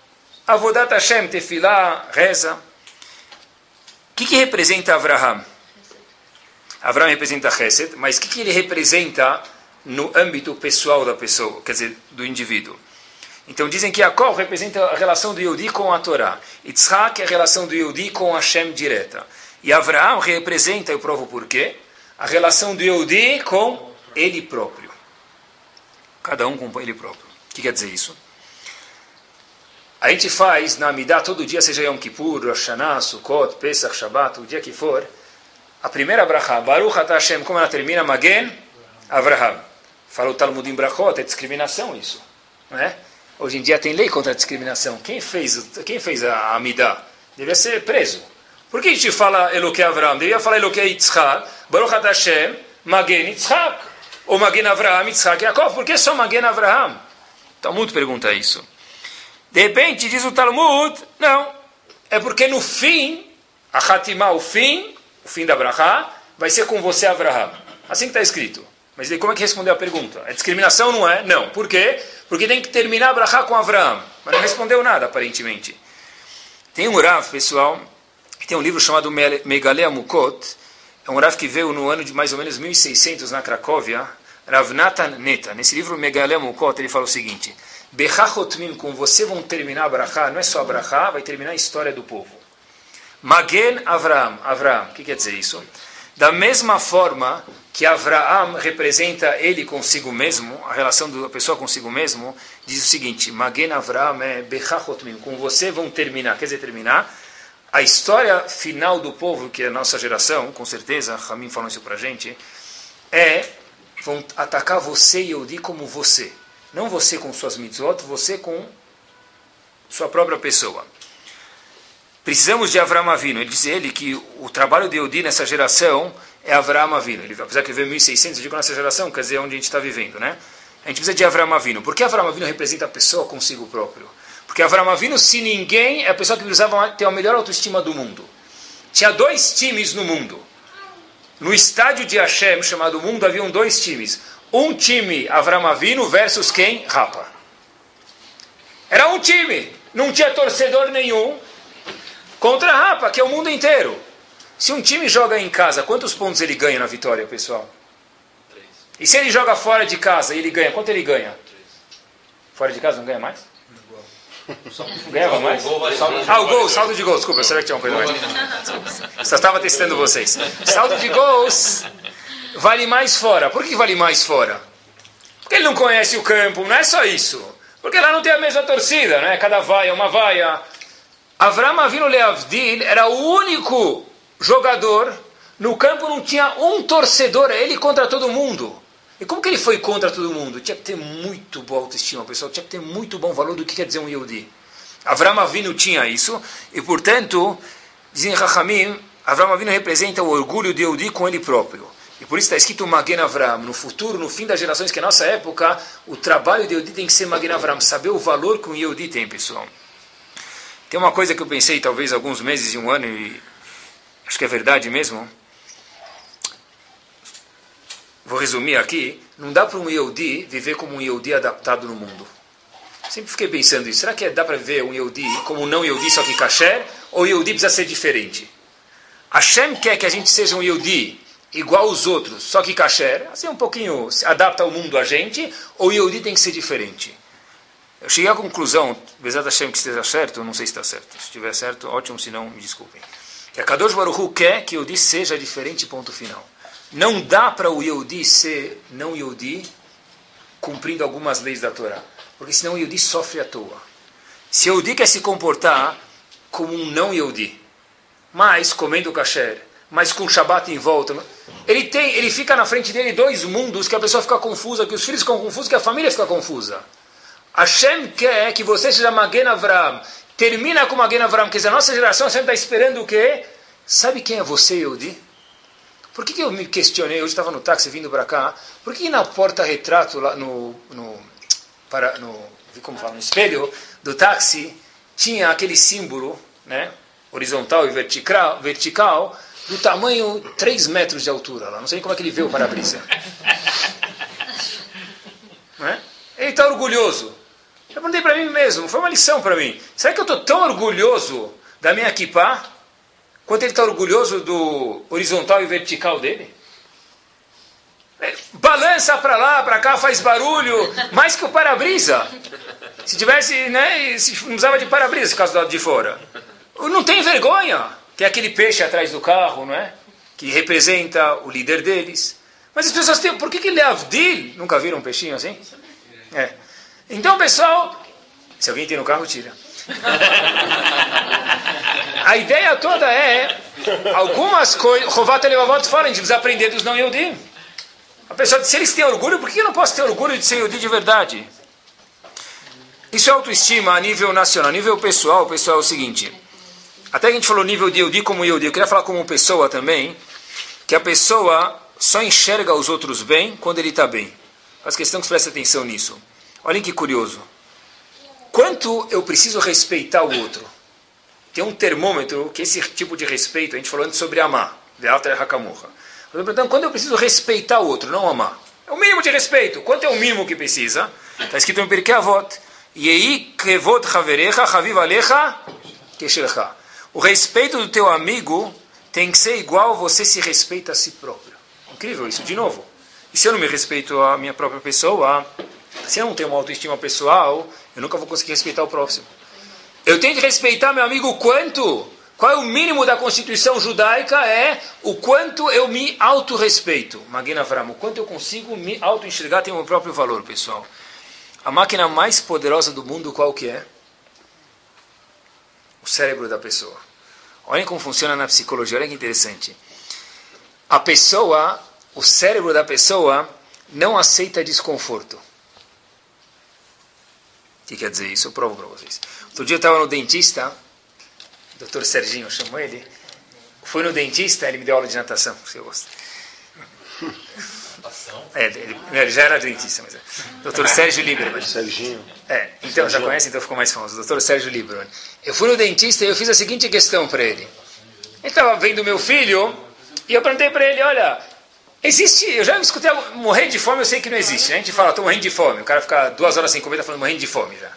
Avodat Hashem, Tefilá, reza. O que, que representa Avraham? Avraham representa Chesed, mas o que, que ele representa no âmbito pessoal da pessoa, quer dizer, do indivíduo? Então dizem que Yaakov representa a relação do Yehudi com a Torá. Yitzhak é a relação do Yehudi com Hashem direta. E Avraham representa, eu provo por quê, a relação do Yehudi com ele próprio. Cada um com ele próprio. O que quer dizer isso? A gente faz na Amidah todo dia, seja Yom Kippur, Rosh Hashanah, Sukkot, Pesach, Shabbat, o dia que for, a primeira brachá, Baruch Hashem, como ela termina? Magen Avraham. Fala o Talmud em Brachot, é discriminação isso. Não é? Hoje em dia tem lei contra a discriminação. Quem fez, quem fez a Amidá? Devia ser preso. Por que a gente fala Eloquei Avraham? Devia falar Eloquei Yitzhak, Baruch Hashem, Magen Yitzhak. Ou Magen Avraham, Yitzhak Yaakov. Por que só Magen Avraham? Talmud pergunta isso. De repente, diz o Talmud, não. É porque no fim, a Hatimah, o fim, o fim da Brachá, vai ser com você, Avraham. Assim que está escrito. Mas como é que respondeu a pergunta? É discriminação não é? Não. Por quê? Porque tem que terminar a brachá com Avraham. Mas não respondeu nada, aparentemente. Tem um Rav, pessoal, que tem um livro chamado Megalea Mukot. É um Rav que veio no ano de mais ou menos 1600 na Cracóvia. Rav Natan Neta. Nesse livro Megalea Mukot, ele fala o seguinte. Bechachotmin, com você vão terminar a brachá, não é só a brachá, vai terminar a história do povo. Magen Avraham. Avraham, o que quer dizer isso? Da mesma forma que Avraham representa ele consigo mesmo, a relação da pessoa consigo mesmo, diz o seguinte: Magen Avraham é Bechachotmim, com você vão terminar, quer dizer, terminar. A história final do povo, que é a nossa geração, com certeza, Ramin falou isso pra gente, é vão atacar você e Yehudi como você. Não você com suas mitzvot, você com sua própria pessoa. Precisamos de Avram Avinu. Ele diz ele que o trabalho de Yehudi nessa geração é Avram Avinu. Ele, apesar que veio 1600, eu digo nessa geração, quer dizer, onde a gente está vivendo, né? A gente precisa de Avram Avinu. Por que Avram Avinu representa a pessoa consigo próprio? Porque Avram Avinu, se ninguém, é a pessoa que precisava ter a melhor autoestima do mundo. Tinha dois times no mundo. No estádio de Hashem, chamado Mundo, haviam dois times. Um time, Avram Avinu, versus quem? Rapa. Era um time. Não tinha torcedor nenhum contra Rapa, que é o mundo inteiro. Se um time joga em casa, quantos pontos ele ganha na vitória, pessoal? Três. E se ele joga fora de casa e ele ganha, quanto ele ganha? Três. Fora de casa não ganha mais? Ganhava mais? Ah, o gol, saldo de gol, desculpa, será que tinha uma coisa mais? Só estava testando vocês. Saldo de gols vale mais fora. Por que vale mais fora? Porque ele não conhece o campo, não é só isso. Porque lá não tem a mesma torcida, né? Cada vaia é uma vaia. Avram Avinu Leavdil era o único jogador, no campo não tinha um torcedor, ele contra todo mundo. E como que ele foi contra todo mundo? Tinha que ter muito boa autoestima, pessoal. Tinha que ter muito bom valor do que quer dizer um Yehudi. Avram Avinu tinha isso, e portanto, dizem Rahamim, Avram Avinu representa o orgulho de Yehudi com ele próprio. E por isso está escrito Magen Avram. No futuro, no fim das gerações, que é a nossa época, o trabalho de Yehudi tem que ser Magen Avram. Saber o valor que um Yehudi tem, pessoal. Tem uma coisa que eu pensei talvez alguns meses e um ano, e acho que é verdade mesmo. Vou resumir aqui. Não dá para um Yehudi viver como um Yehudi adaptado no mundo. Sempre fiquei pensando isso. Será que dá para ver um Yehudi como um não Yehudi, só que kasher? Ou Yehudi precisa ser diferente? Hashem quer que a gente seja um Yehudi igual aos outros, só que kasher, assim um pouquinho se adapta ao mundo a gente, ou Yehudi tem que ser diferente? Eu cheguei à conclusão, Bezat Hashem que esteja certo, não sei se está certo. Se estiver certo, ótimo, se não, me desculpem. Que a Kadosh Baruch Hu quer que Yehudi seja diferente, ponto final. Não dá para o Yehudi ser não Yehudi cumprindo algumas leis da Torá. Porque senão o Yehudi sofre à toa. Se Yehudi quer se comportar como um não Yehudi, mas comendo kasher, mas com Shabat em volta, ele tem, ele fica na frente dele dois mundos que a pessoa fica confusa, que os filhos ficam confusos, que a família fica confusa. Hashem quer que você seja Magen Avram. Termina com Magen Avram. Quer dizer, a nossa geração sempre está esperando o quê? Sabe quem é você, Yehudi? Por que, que eu me questionei? Hoje estava no táxi vindo para cá. Por que na porta-retrato, lá no, no, para, no, como fala, no espelho do táxi, tinha aquele símbolo, né? Horizontal e vertical, vertical do tamanho 3 metros de altura. Lá. Não sei como é que ele vê o para-brisa. É? Ele está orgulhoso. Eu perguntei para mim mesmo, foi uma lição para mim. Será que eu estou tão orgulhoso da minha equipa quanto ele está orgulhoso do horizontal e vertical dele? Balança para lá, para cá, faz barulho, mais que o para-brisa. Se tivesse, né, se não precisava de para-brisa, caso do lado de fora. Não tem vergonha. Tem aquele peixe atrás do carro, não é? Que representa o líder deles. Mas as pessoas têm. Por que, que ele é? Nunca viram um peixinho assim? É. Então, pessoal, se alguém tem no carro, tira. A ideia toda é, algumas coisas, Rovat Levavot fala, a gente precisa aprender dos não Yodim. A pessoa diz, se eles têm orgulho, por que eu não posso ter orgulho de ser Yodi de verdade? Isso é autoestima a nível nacional, a nível pessoal, pessoal, é o seguinte. Até a gente falou nível de Yodi como Yodi, eu queria falar como pessoa também, que a pessoa só enxerga os outros bem quando ele está bem. Faz questão que preste atenção nisso. Olhem que curioso. Quanto eu preciso respeitar o outro? Tem um termômetro que esse tipo de respeito, a gente falou antes sobre amar. Vealter Hakamurra. Então, quando eu preciso respeitar o outro, não amar? É o mínimo de respeito. Quanto é o mínimo que precisa? Está escrito em Pirkei Avot. Yei kevod haverecha chaviv alecha keshelcha. O respeito do teu amigo tem que ser igual você se respeita a si próprio. Incrível isso, de novo. E se eu não me respeito a minha própria pessoa, se eu não tenho uma autoestima pessoal, eu nunca vou conseguir respeitar o próximo. Eu tenho que respeitar meu amigo quanto? Qual é o mínimo da Constituição judaica? É o quanto eu me autorrespeito. Magna Avram, o quanto eu consigo me auto-enxergar tem o meu próprio valor, pessoal. A máquina mais poderosa do mundo, qual que é? O cérebro da pessoa. Olhem como funciona na psicologia, olha que interessante. A pessoa, o cérebro da pessoa, não aceita desconforto. O que quer dizer isso? Eu provo para vocês. Outro dia eu estava no dentista, o doutor Serginho, chamou ele. Fui no dentista, ele me deu aula de natação, se eu gosto. É, ele, ele, já era dentista, mas é. Doutor Sérgio Lieberman. Serginho. É, então já conhece, então ficou mais famoso. Doutor Sérgio Lieberman. Eu fui no dentista e eu fiz a seguinte questão para ele. Ele estava vendo meu filho e eu perguntei para ele, olha, existe, eu já escutei morrer de fome, eu sei que não existe. Né? A gente fala, estou morrendo de fome. O cara fica duas horas sem comer, está falando morrendo de fome já.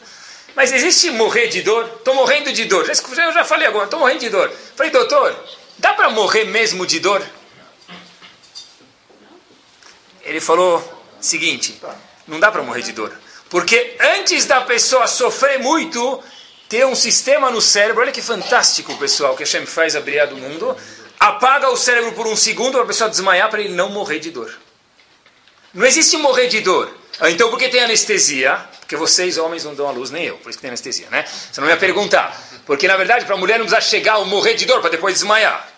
Mas existe morrer de dor? Estou morrendo de dor. Já, eu já falei agora, estou morrendo de dor. Falei, doutor, dá para morrer mesmo de dor? Ele falou seguinte, não dá para morrer de dor. Porque antes da pessoa sofrer muito, ter um sistema no cérebro, olha que fantástico, pessoal, que a Hashem faz abrir do mundo, apaga o cérebro por um segundo para a pessoa desmaiar para ele não morrer de dor. Não existe morrer de dor. Ah, então, por que tem anestesia? Porque vocês, homens, não dão a luz, nem eu. Por isso que tem anestesia, né? Você não ia perguntar. Porque, na verdade, para a mulher não precisa chegar ou morrer de dor para depois desmaiar.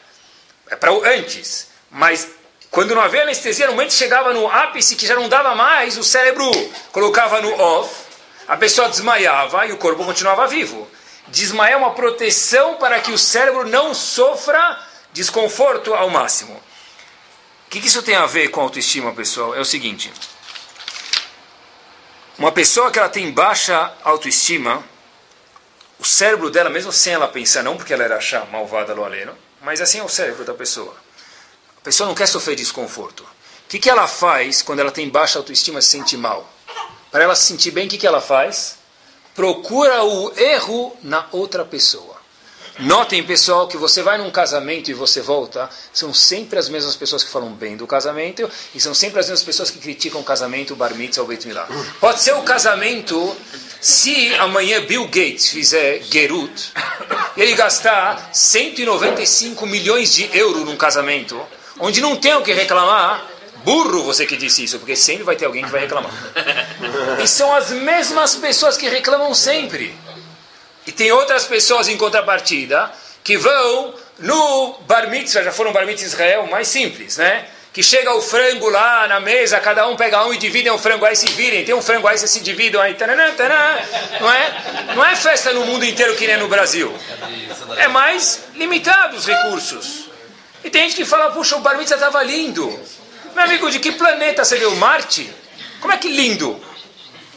É para o antes. Mas, quando não havia anestesia, no momento chegava no ápice, que já não dava mais, o cérebro colocava no off, a pessoa desmaiava e o corpo continuava vivo. Desmaiar é uma proteção para que o cérebro não sofra desconforto ao máximo. O que, que isso tem a ver com autoestima, pessoal? É o seguinte. Uma pessoa que ela tem baixa autoestima, o cérebro dela, mesmo sem ela pensar, não porque ela era chá, malvada, loaleno, mas assim é o cérebro da pessoa. Pessoa não quer sofrer desconforto. O que, que ela faz quando ela tem baixa autoestima e se sente mal? Para ela se sentir bem, o que, que ela faz? Procura o erro na outra pessoa. Notem, pessoal, que você vai num casamento e você volta, são sempre as mesmas pessoas que falam bem do casamento e são sempre as mesmas pessoas que criticam o casamento, o bar mitzvah o beit milah. Pode ser o casamento, se amanhã Bill Gates fizer Gerut, ele gastar 195 milhões de euros num casamento, onde não tem o que reclamar, burro você que disse isso, porque sempre vai ter alguém que vai reclamar. E são as mesmas pessoas que reclamam sempre. E tem outras pessoas em contrapartida que vão no bar mitzvah, já foram bar mitzvah Israel, mais simples, né? Que chega o frango lá na mesa, cada um pega um e dividem o frango, aí se virem, tem um frango aí, se dividem aí, taranã, taranã, não é? Não é festa no mundo inteiro que nem no Brasil. É mais limitado os recursos. E tem gente que fala, puxa, o bar mitzvah estava lindo. Meu amigo, de que planeta você viu Marte? Como é que lindo?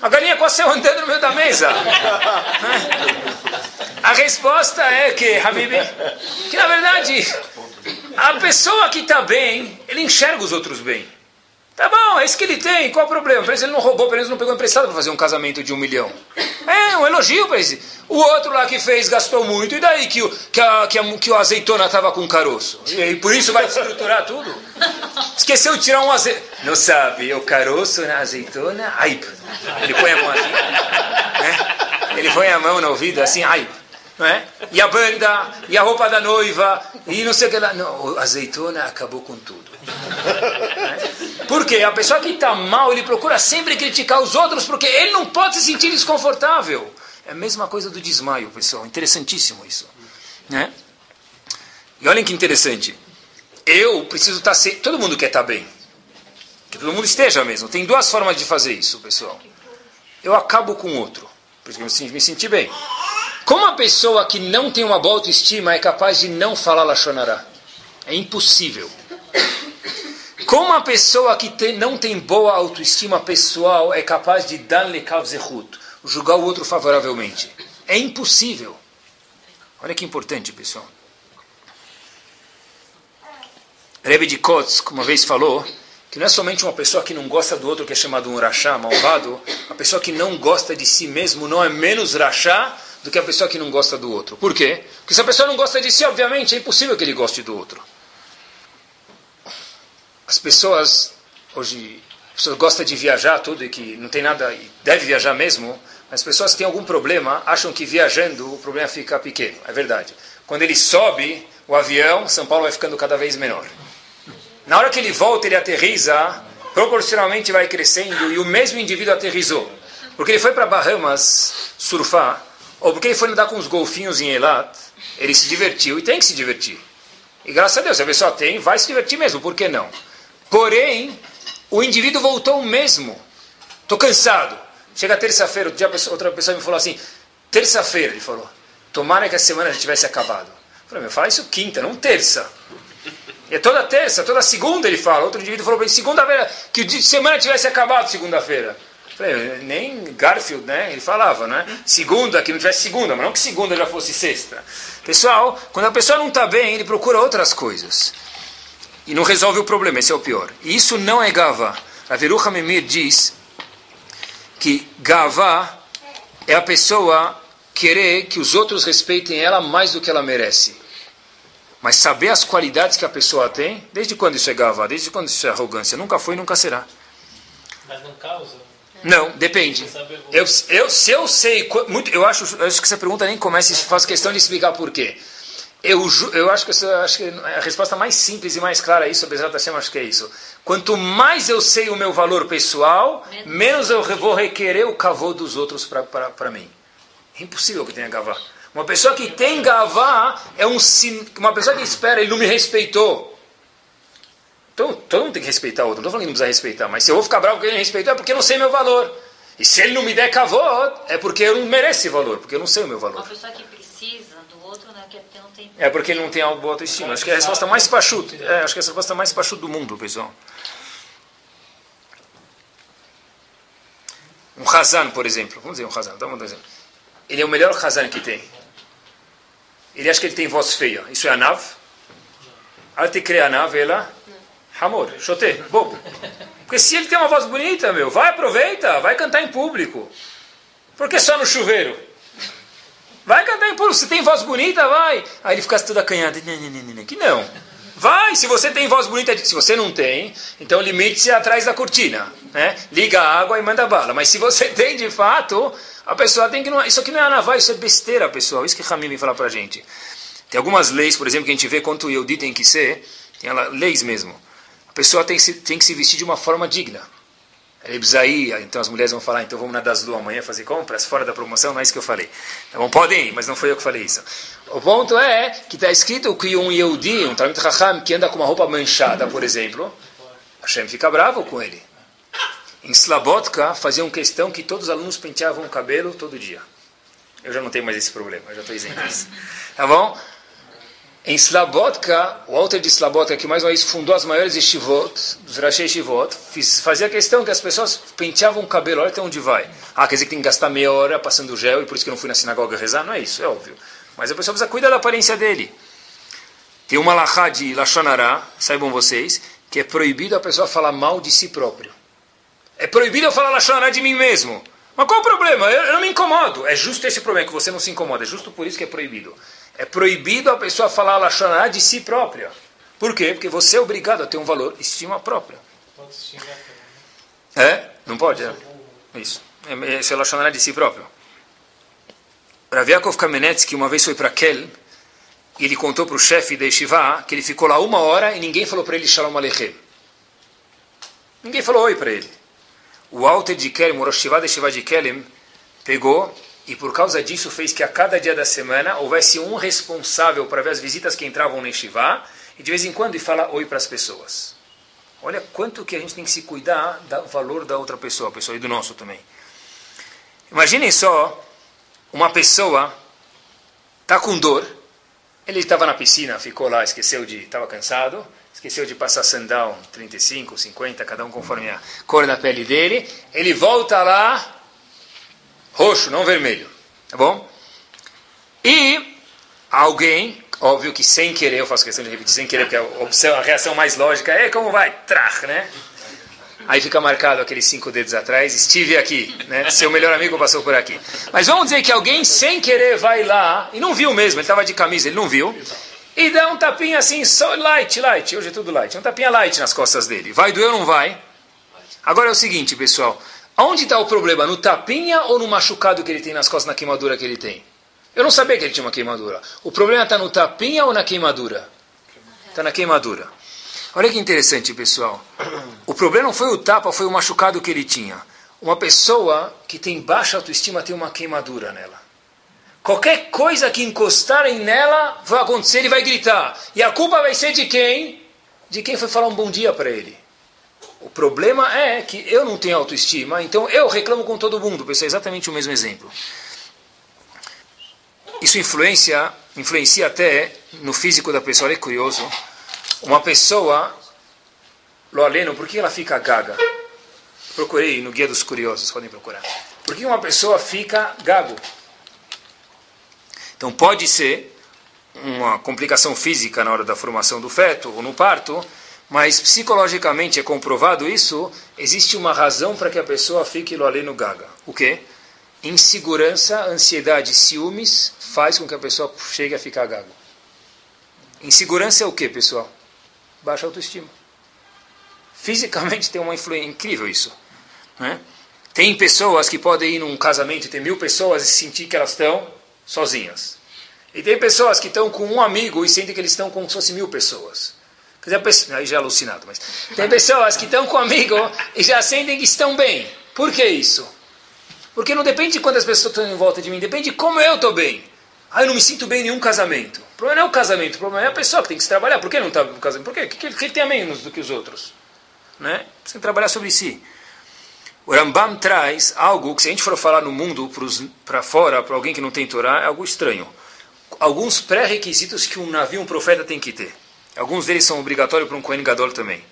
A galinha quase saiu andando no meio da mesa. A resposta é que, Habib, que na verdade, a pessoa que está bem, ele enxerga os outros bem. Tá bom, é isso que ele tem, qual o problema? Parece ele não roubou, parece ele não pegou emprestado para fazer um casamento de um milhão. É, um elogio para esse. O outro lá que fez gastou muito, e daí que o, que a, que a, que o azeitona estava com caroço? E, por isso vai estruturar tudo? Esqueceu de tirar um azeite. Não sabe, o caroço na azeitona, ai. Ele põe a mão aqui. Né? Ele põe a mão no ouvido assim, ai. Não é? E a banda, e a roupa da noiva, e não sei o que lá. Não, a azeitona acabou com tudo. É? Porque a pessoa que está mal, ele procura sempre criticar os outros, porque ele não pode se sentir desconfortável. É a mesma coisa do desmaio, pessoal. Interessantíssimo isso. Né? E olhem que interessante. Eu preciso estar. Tá se... Todo mundo quer estar tá bem. Que todo mundo esteja mesmo. Tem duas formas de fazer isso, pessoal. Eu acabo com o outro. Porque eu me senti bem. Como a pessoa que não tem uma boa autoestima é capaz de não falar Lachonará? É impossível. Como a pessoa que tem, não tem boa autoestima pessoal é capaz de dar lekav zehut, julgar o outro favoravelmente? É impossível. Olha que importante, pessoal. Rebbe de Kotsk uma vez falou que não é somente uma pessoa que não gosta do outro que é chamado um rachá, malvado, a pessoa que não gosta de si mesmo não é menos rachá do que a pessoa que não gosta do outro. Por quê? Porque se a pessoa não gosta de si, obviamente, é impossível que ele goste do outro. As pessoas, hoje, as pessoas gostam de viajar tudo e que não tem nada, e deve viajar mesmo, mas as pessoas que têm algum problema acham que viajando o problema fica pequeno. É verdade. Quando ele sobe o avião, São Paulo vai ficando cada vez menor. Na hora que ele volta, ele aterriza, proporcionalmente vai crescendo e o mesmo indivíduo aterrizou. Porque ele foi para Bahamas surfar ou porque ele foi nadar com os golfinhos em Elat, ele se divertiu e tem que se divertir. E graças a Deus, a pessoa tem, vai se divertir mesmo, por que não? Porém, o indivíduo voltou mesmo. Estou cansado. Chega terça-feira, outra pessoa me falou assim, terça-feira, ele falou, tomara que a semana já tivesse acabado. Eu falei, meu, fala isso quinta, não terça. E é toda terça, toda segunda ele fala. Outro indivíduo falou segunda-feira, que a semana tivesse acabado segunda-feira. Falei, nem Garfield, né? Ele falava, né? Segunda, que não tivesse segunda, mas não que segunda já fosse sexta. Pessoal, quando a pessoa não está bem, ele procura outras coisas. E não resolve o problema, esse é o pior. E isso não é gavá. A Veruha Memir diz que gavá é a pessoa querer que os outros respeitem ela mais do que ela merece. Mas saber as qualidades que a pessoa tem, desde quando isso é gavá? Desde quando isso é arrogância? Nunca foi e nunca será. Mas não causa? Não, depende. Eu, eu, se eu sei, muito, eu acho, acho que essa pergunta nem começa e faço questão de explicar por quê. Eu, eu acho que essa, acho que a resposta mais simples e mais clara a isso, Bezerra Hashem, acho que é isso. Quanto mais eu sei o meu valor pessoal, menos eu vou requerer o cavô dos outros para mim. É impossível que tenha gavá. Uma pessoa que tem gavá é um uma pessoa que espera, ele não me respeitou. Então, todo mundo tem que respeitar o outro. Não estou falando que não precisa respeitar, mas se eu vou ficar bravo porque ele não respeitou, é porque eu não sei meu valor. E se ele não me der cavô, é porque eu não mereço esse valor, porque eu não sei o meu valor. Uma pessoa que precisa é. É porque ele não tem algo boa autoestima. Acho que é a resposta mais pachuta. É, acho que é a resposta mais pachuta do mundo, pessoal. Um Hazan, por exemplo. Vamos dizer um Hazan. Dá um exemplo. Ele é o melhor Hazan que tem. Ele acha que ele tem voz feia. Isso é nave? Te a nave, ela Amor, chote, bobo. Porque se ele tem uma voz bonita, meu, vai, aproveita, vai cantar em público. Por que só no chuveiro? Vai cantar em público, se tem voz bonita, vai. Aí ele fica todo acanhado. Que não. Vai, se você tem voz bonita, se você não tem, então limite-se atrás da cortina. Né? Liga a água e manda bala. Mas se você tem de fato, a pessoa tem que. Não, isso aqui não é anavar, isso é besteira, pessoal. Isso que Ramim vem falar pra gente. Tem algumas leis, por exemplo, que a gente vê quanto Yehudi tem que ser, tem leis mesmo pessoa tem que, se, tem que se vestir de uma forma digna. Ir, então as mulheres vão falar, então vamos na Daslu amanhã fazer compras, fora da promoção, não é isso que eu falei. Então podem ir, mas não foi eu que falei isso. O ponto é que está escrito que um Yehudi, um Talmud Raham, que anda com uma roupa manchada, por exemplo, Hashem fica bravo com ele. Em Slabotka, faziam questão que todos os alunos penteavam o cabelo todo dia. Eu já não tenho mais esse problema, eu já estou isento disso. Tá bom? Em Slabotka, o Alter de Slabotka, que mais uma vez fundou as maiores estivot, dos Rashi Shivot, fazia questão que as pessoas penteavam o cabelo, olha até onde vai. Ah, quer dizer que tem que gastar meia hora passando gel e por isso que eu não fui na sinagoga rezar? Não é isso, é óbvio. Mas a pessoa precisa cuidar da aparência dele. Tem uma lahá de Lashonará, saibam vocês, que é proibido a pessoa falar mal de si próprio. É proibido eu falar Lashonará de mim mesmo. Mas qual o problema? Eu, eu não me incomodo. É justo esse problema, que você não se incomoda. É justo por isso que é proibido. É proibido a pessoa falar Lashonará de si própria. Por quê? Porque você é obrigado a ter um valor, estima própria. Pode xingar É? Não pode? É. Isso. Esse é Lashonará de si próprio. Rav Yaakov Kamenetsky uma vez foi para Kel e ele contou para o chefe da Yeshiva que ele ficou lá uma hora e ninguém falou para ele Shalom Aleichem. Ninguém falou oi para ele. O Alter de Kelm, o Rosh Shiva de Shiva de Kelm, pegou e por causa disso fez que a cada dia da semana houvesse um responsável para ver as visitas que entravam no Shivá e de vez em quando falar oi para as pessoas. Olha quanto que a gente tem que se cuidar do valor da outra pessoa, a pessoa e do nosso também. Imaginem só uma pessoa está com dor, ele estava na piscina, ficou lá, esqueceu de, estava cansado, esqueceu de passar sandal 35, 50, cada um conforme a cor da pele dele, ele volta lá, roxo, não vermelho. Tá bom? E alguém, óbvio que sem querer, eu faço questão de repetir sem querer, porque a, reação mais lógica é como vai? Trach, né? Aí fica marcado aqueles cinco dedos atrás, estive aqui, né? Seu melhor amigo passou por aqui. Mas vamos dizer que alguém sem querer vai lá, e não viu mesmo, ele estava de camisa, ele não viu, e dá um tapinha assim, só light, light, hoje é tudo light, um tapinha light nas costas dele. Vai doer ou não vai? Agora é o seguinte, pessoal, Onde está o problema? No tapinha ou no machucado que ele tem nas costas, na queimadura que ele tem? Eu não sabia que ele tinha uma queimadura. O problema está no tapinha ou na queimadura? Está na queimadura. Olha que interessante, pessoal. O problema não foi o tapa, foi o machucado que ele tinha. Uma pessoa que tem baixa autoestima tem uma queimadura nela. Qualquer coisa que encostarem nela vai acontecer, ele vai gritar. E a culpa vai ser de quem? De quem foi falar um bom dia para ele. O problema é que eu não tenho autoestima, então eu reclamo com todo mundo. Pessoal, é exatamente o mesmo exemplo. Isso influencia, influencia até no físico da pessoa. Olha que curioso. Uma pessoa, lo aleno, por que ela fica gaga? Procurei no Guia dos Curiosos, podem procurar. Por que uma pessoa fica gago? Então pode ser uma complicação física na hora da formação do feto ou no parto, mas psicologicamente é comprovado isso, existe uma razão para que a pessoa fique ali no gaga. O quê? Insegurança, ansiedade, ciúmes faz com que a pessoa chegue a ficar gago. Insegurança é o quê, pessoal? Baixa autoestima. Fisicamente tem uma influência incrível isso. Né? Tem pessoas que podem ir num casamento e ter mil pessoas e sentir que elas estão sozinhas. E tem pessoas que estão com um amigo e sentem que eles estão como se fossem mil pessoas. Quer dizer, aí já é alucinado, mas tem pessoas que estão com amigo e já sentem que estão bem. Por que isso? Porque não depende de quantas pessoas estão em volta de mim, depende de como eu estou bem. Ah, eu não me sinto bem em nenhum casamento. O problema não é o casamento, o problema é a pessoa que tem que se trabalhar. Por que não está no casamento? Por quê? Que, que ele tem a menos do que os outros? Né? Você tem que trabalhar sobre si. O Rambam traz algo que, se a gente for falar no mundo para fora, para alguém que não tem Torá, é algo estranho. Alguns pré-requisitos que um navio, um profeta tem que ter. Alguns deles são obrigatórios para um Kohen Gadol também.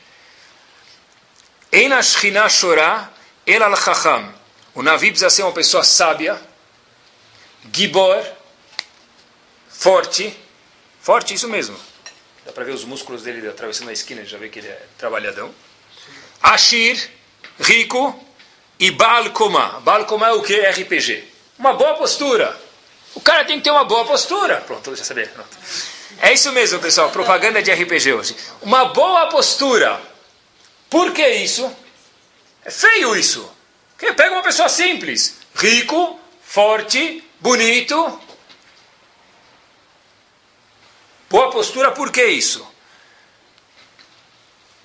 Eina Shchina Shorah El Al Chacham. O navio precisa ser uma pessoa sábia, Gibor, forte. Forte, isso mesmo. Dá para ver os músculos dele atravessando a esquina, já vê que ele é trabalhadão. Ashir, rico. E. Baal Koma é o que? RPG. Uma boa postura. O cara tem que ter uma boa postura. Pronto, já sabia. Pronto. É isso mesmo, pessoal. Propaganda de RPG hoje. Uma boa postura. Por que isso? É feio isso. Porque pega uma pessoa simples, rico, forte, bonito. Boa postura, por que isso?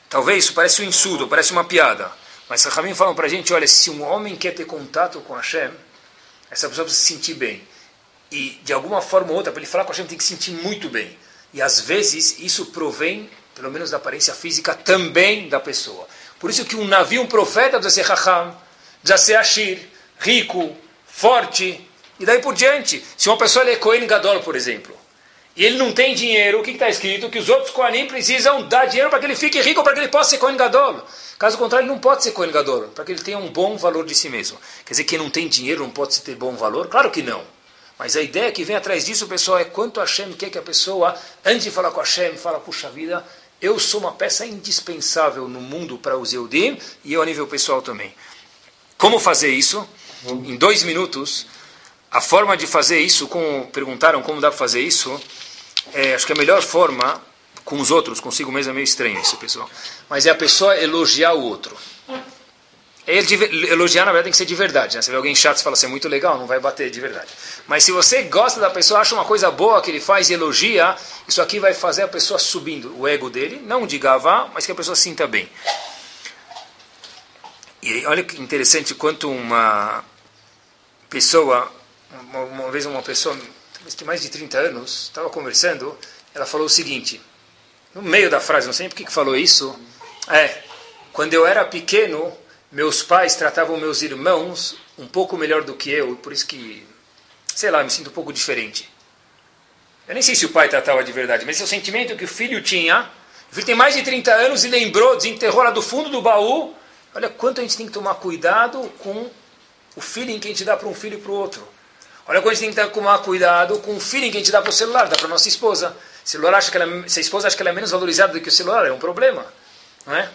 Talvez isso parece um insulto, parece uma piada. Mas Rahamim falam para a gente, olha, se um homem quer ter contato com Hashem, essa pessoa precisa se sentir bem. E de alguma forma ou outra, para ele falar com Hashem, tem que se sentir muito bem. E às vezes isso provém, pelo menos da aparência física, também da pessoa. Por isso que um navio, um profeta, precisa ser Raham, precisa ser Ashir, rico, forte, e daí por diante. Se uma pessoa é Kohen Gadol, por exemplo, e ele não tem dinheiro, o que está escrito? Que os outros Kohanim precisam dar dinheiro para que ele fique rico, para que ele possa ser Kohen Gadol. Caso contrário, ele não pode ser Kohen Gadol, para que ele tenha um bom valor de si mesmo. Quer dizer, quem não tem dinheiro não pode ter bom valor? Claro que não. Mas a ideia que vem atrás disso, pessoal, é quanto Hashem quer que a pessoa, antes de falar com Hashem, fala, puxa vida, eu sou uma peça indispensável no mundo para os Eudim e eu a nível pessoal também. Como fazer isso? Em dois minutos, a forma de fazer isso, como perguntaram como dá para fazer isso, é, acho que a melhor forma, com os outros, consigo mesmo é meio estranho isso, pessoal, mas é a pessoa elogiar o outro. Elogiar, na verdade, tem que ser de verdade. Né? Você vê alguém chato e fala assim, muito legal, não vai bater de verdade. Mas se você gosta da pessoa, acha uma coisa boa que ele faz e elogia, isso aqui vai fazer a pessoa subindo o ego dele, não de gavá, mas que a pessoa sinta bem. E olha que interessante quanto uma pessoa, uma, uma vez uma pessoa, talvez tem mais de 30 anos, estava conversando, ela falou o seguinte, no meio da frase, não sei por que falou isso, é, quando eu era pequeno, meus pais tratavam meus irmãos um pouco melhor do que eu, por isso que, sei lá, me sinto um pouco diferente. Eu nem sei se o pai tratava de verdade, mas esse é o sentimento que o filho tinha. O filho tem mais de 30 anos e lembrou, desenterrou lá do fundo do baú. Olha quanto a gente tem que tomar cuidado com o feeling que a gente dá para um filho e para o outro. Olha quanto a gente tem que tomar cuidado com o feeling que a gente dá para o celular, dá para nossa esposa. O celular acha que ela, se a esposa acha que ela é menos valorizada do que o celular, é um problema. Não é?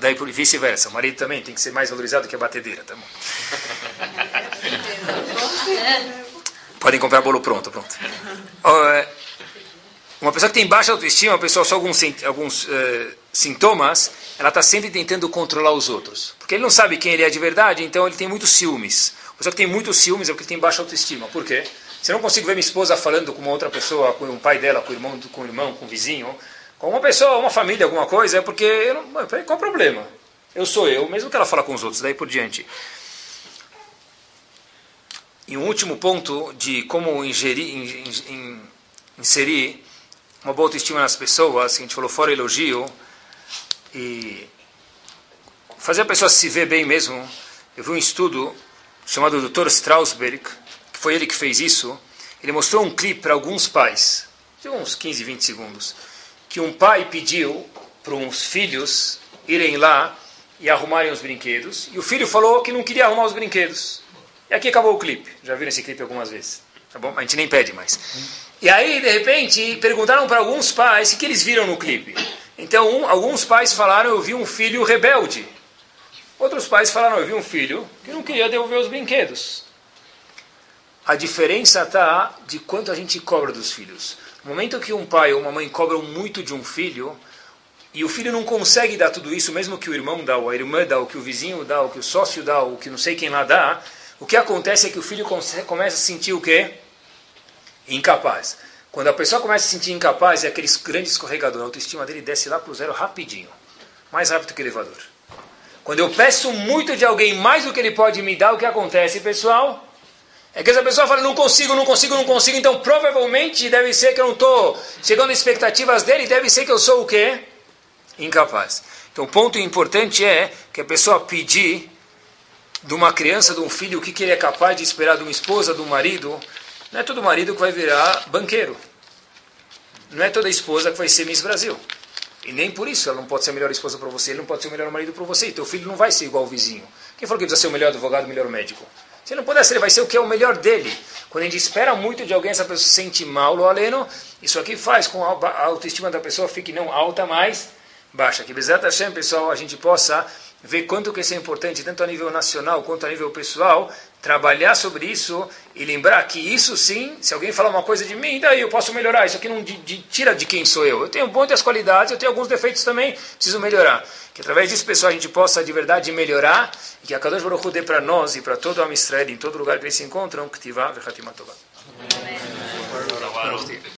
Daí por vice-versa. O marido também tem que ser mais valorizado que a batedeira, tá bom? Podem comprar bolo pronto, pronto. É, uma pessoa que tem baixa autoestima, uma pessoa só alguns, alguns uh, sintomas, ela está sempre tentando controlar os outros. Porque ele não sabe quem ele é de verdade, então ele tem muitos ciúmes. A pessoa que tem muitos ciúmes é porque tem baixa autoestima. Por quê? Se eu não consigo ver minha esposa falando com uma outra pessoa, com o pai dela, com o irmão, com o irmão, com o vizinho, com uma pessoa, uma família, alguma coisa, é porque. Eu não, qual o problema? Eu sou eu, mesmo que ela fala com os outros, daí por diante. E um último ponto de como ingerir, inserir uma boa autoestima nas pessoas, que a gente falou fora elogio, e fazer a pessoa se ver bem mesmo. Eu vi um estudo chamado Dr. Strausberg, que foi ele que fez isso. Ele mostrou um clipe para alguns pais, de uns 15, 20 segundos que um pai pediu para uns filhos irem lá e arrumarem os brinquedos, e o filho falou que não queria arrumar os brinquedos. E aqui acabou o clipe. Já viram esse clipe algumas vezes? Tá bom? A gente nem pede mais. E aí, de repente, perguntaram para alguns pais o que eles viram no clipe. Então, um, alguns pais falaram: Eu vi um filho rebelde. Outros pais falaram: Eu vi um filho que não queria devolver os brinquedos. A diferença está de quanto a gente cobra dos filhos. No momento que um pai ou uma mãe cobram muito de um filho, e o filho não consegue dar tudo isso, mesmo que o irmão dá, ou a irmã dá, ou que o vizinho dá, ou que o sócio dá, ou que não sei quem lá dá, o que acontece é que o filho começa a sentir o quê? incapaz. Quando a pessoa começa a se sentir incapaz, é aquele grande escorregador, a autoestima dele desce lá para o zero rapidinho. Mais rápido que o elevador. Quando eu peço muito de alguém mais do que ele pode me dar, o que acontece, pessoal? É que essa pessoa fala, não consigo, não consigo, não consigo, então provavelmente deve ser que eu não estou chegando às expectativas dele, deve ser que eu sou o quê? Incapaz. Então o ponto importante é que a pessoa pedir de uma criança, de um filho, o que, que ele é capaz de esperar de uma esposa, de um marido, não é todo marido que vai virar banqueiro. Não é toda esposa que vai ser Miss Brasil. E nem por isso ela não pode ser a melhor esposa para você, ele não pode ser o melhor marido para você. E teu filho não vai ser igual ao vizinho. Quem falou que precisa ser o melhor advogado, o melhor médico? Se não puder ser, vai ser o que é o melhor dele. Quando a gente espera muito de alguém, essa pessoa se sente mal, lo aleno, isso aqui faz com a autoestima da pessoa fique não alta, mas baixa. Que Bezerra Hashem, pessoal, a gente possa ver quanto que isso é importante, tanto a nível nacional quanto a nível pessoal, trabalhar sobre isso e lembrar que isso sim, se alguém falar uma coisa de mim, daí eu posso melhorar. Isso aqui não de, de, tira de quem sou eu. Eu tenho muitas qualidades, eu tenho alguns defeitos também, preciso melhorar. Que através disso, pessoal, a gente possa de verdade melhorar e que a Kadosh Baruch Hu dê para nós e para todo o Amisrael, em todo lugar que eles se encontram, que tivá v'chatimah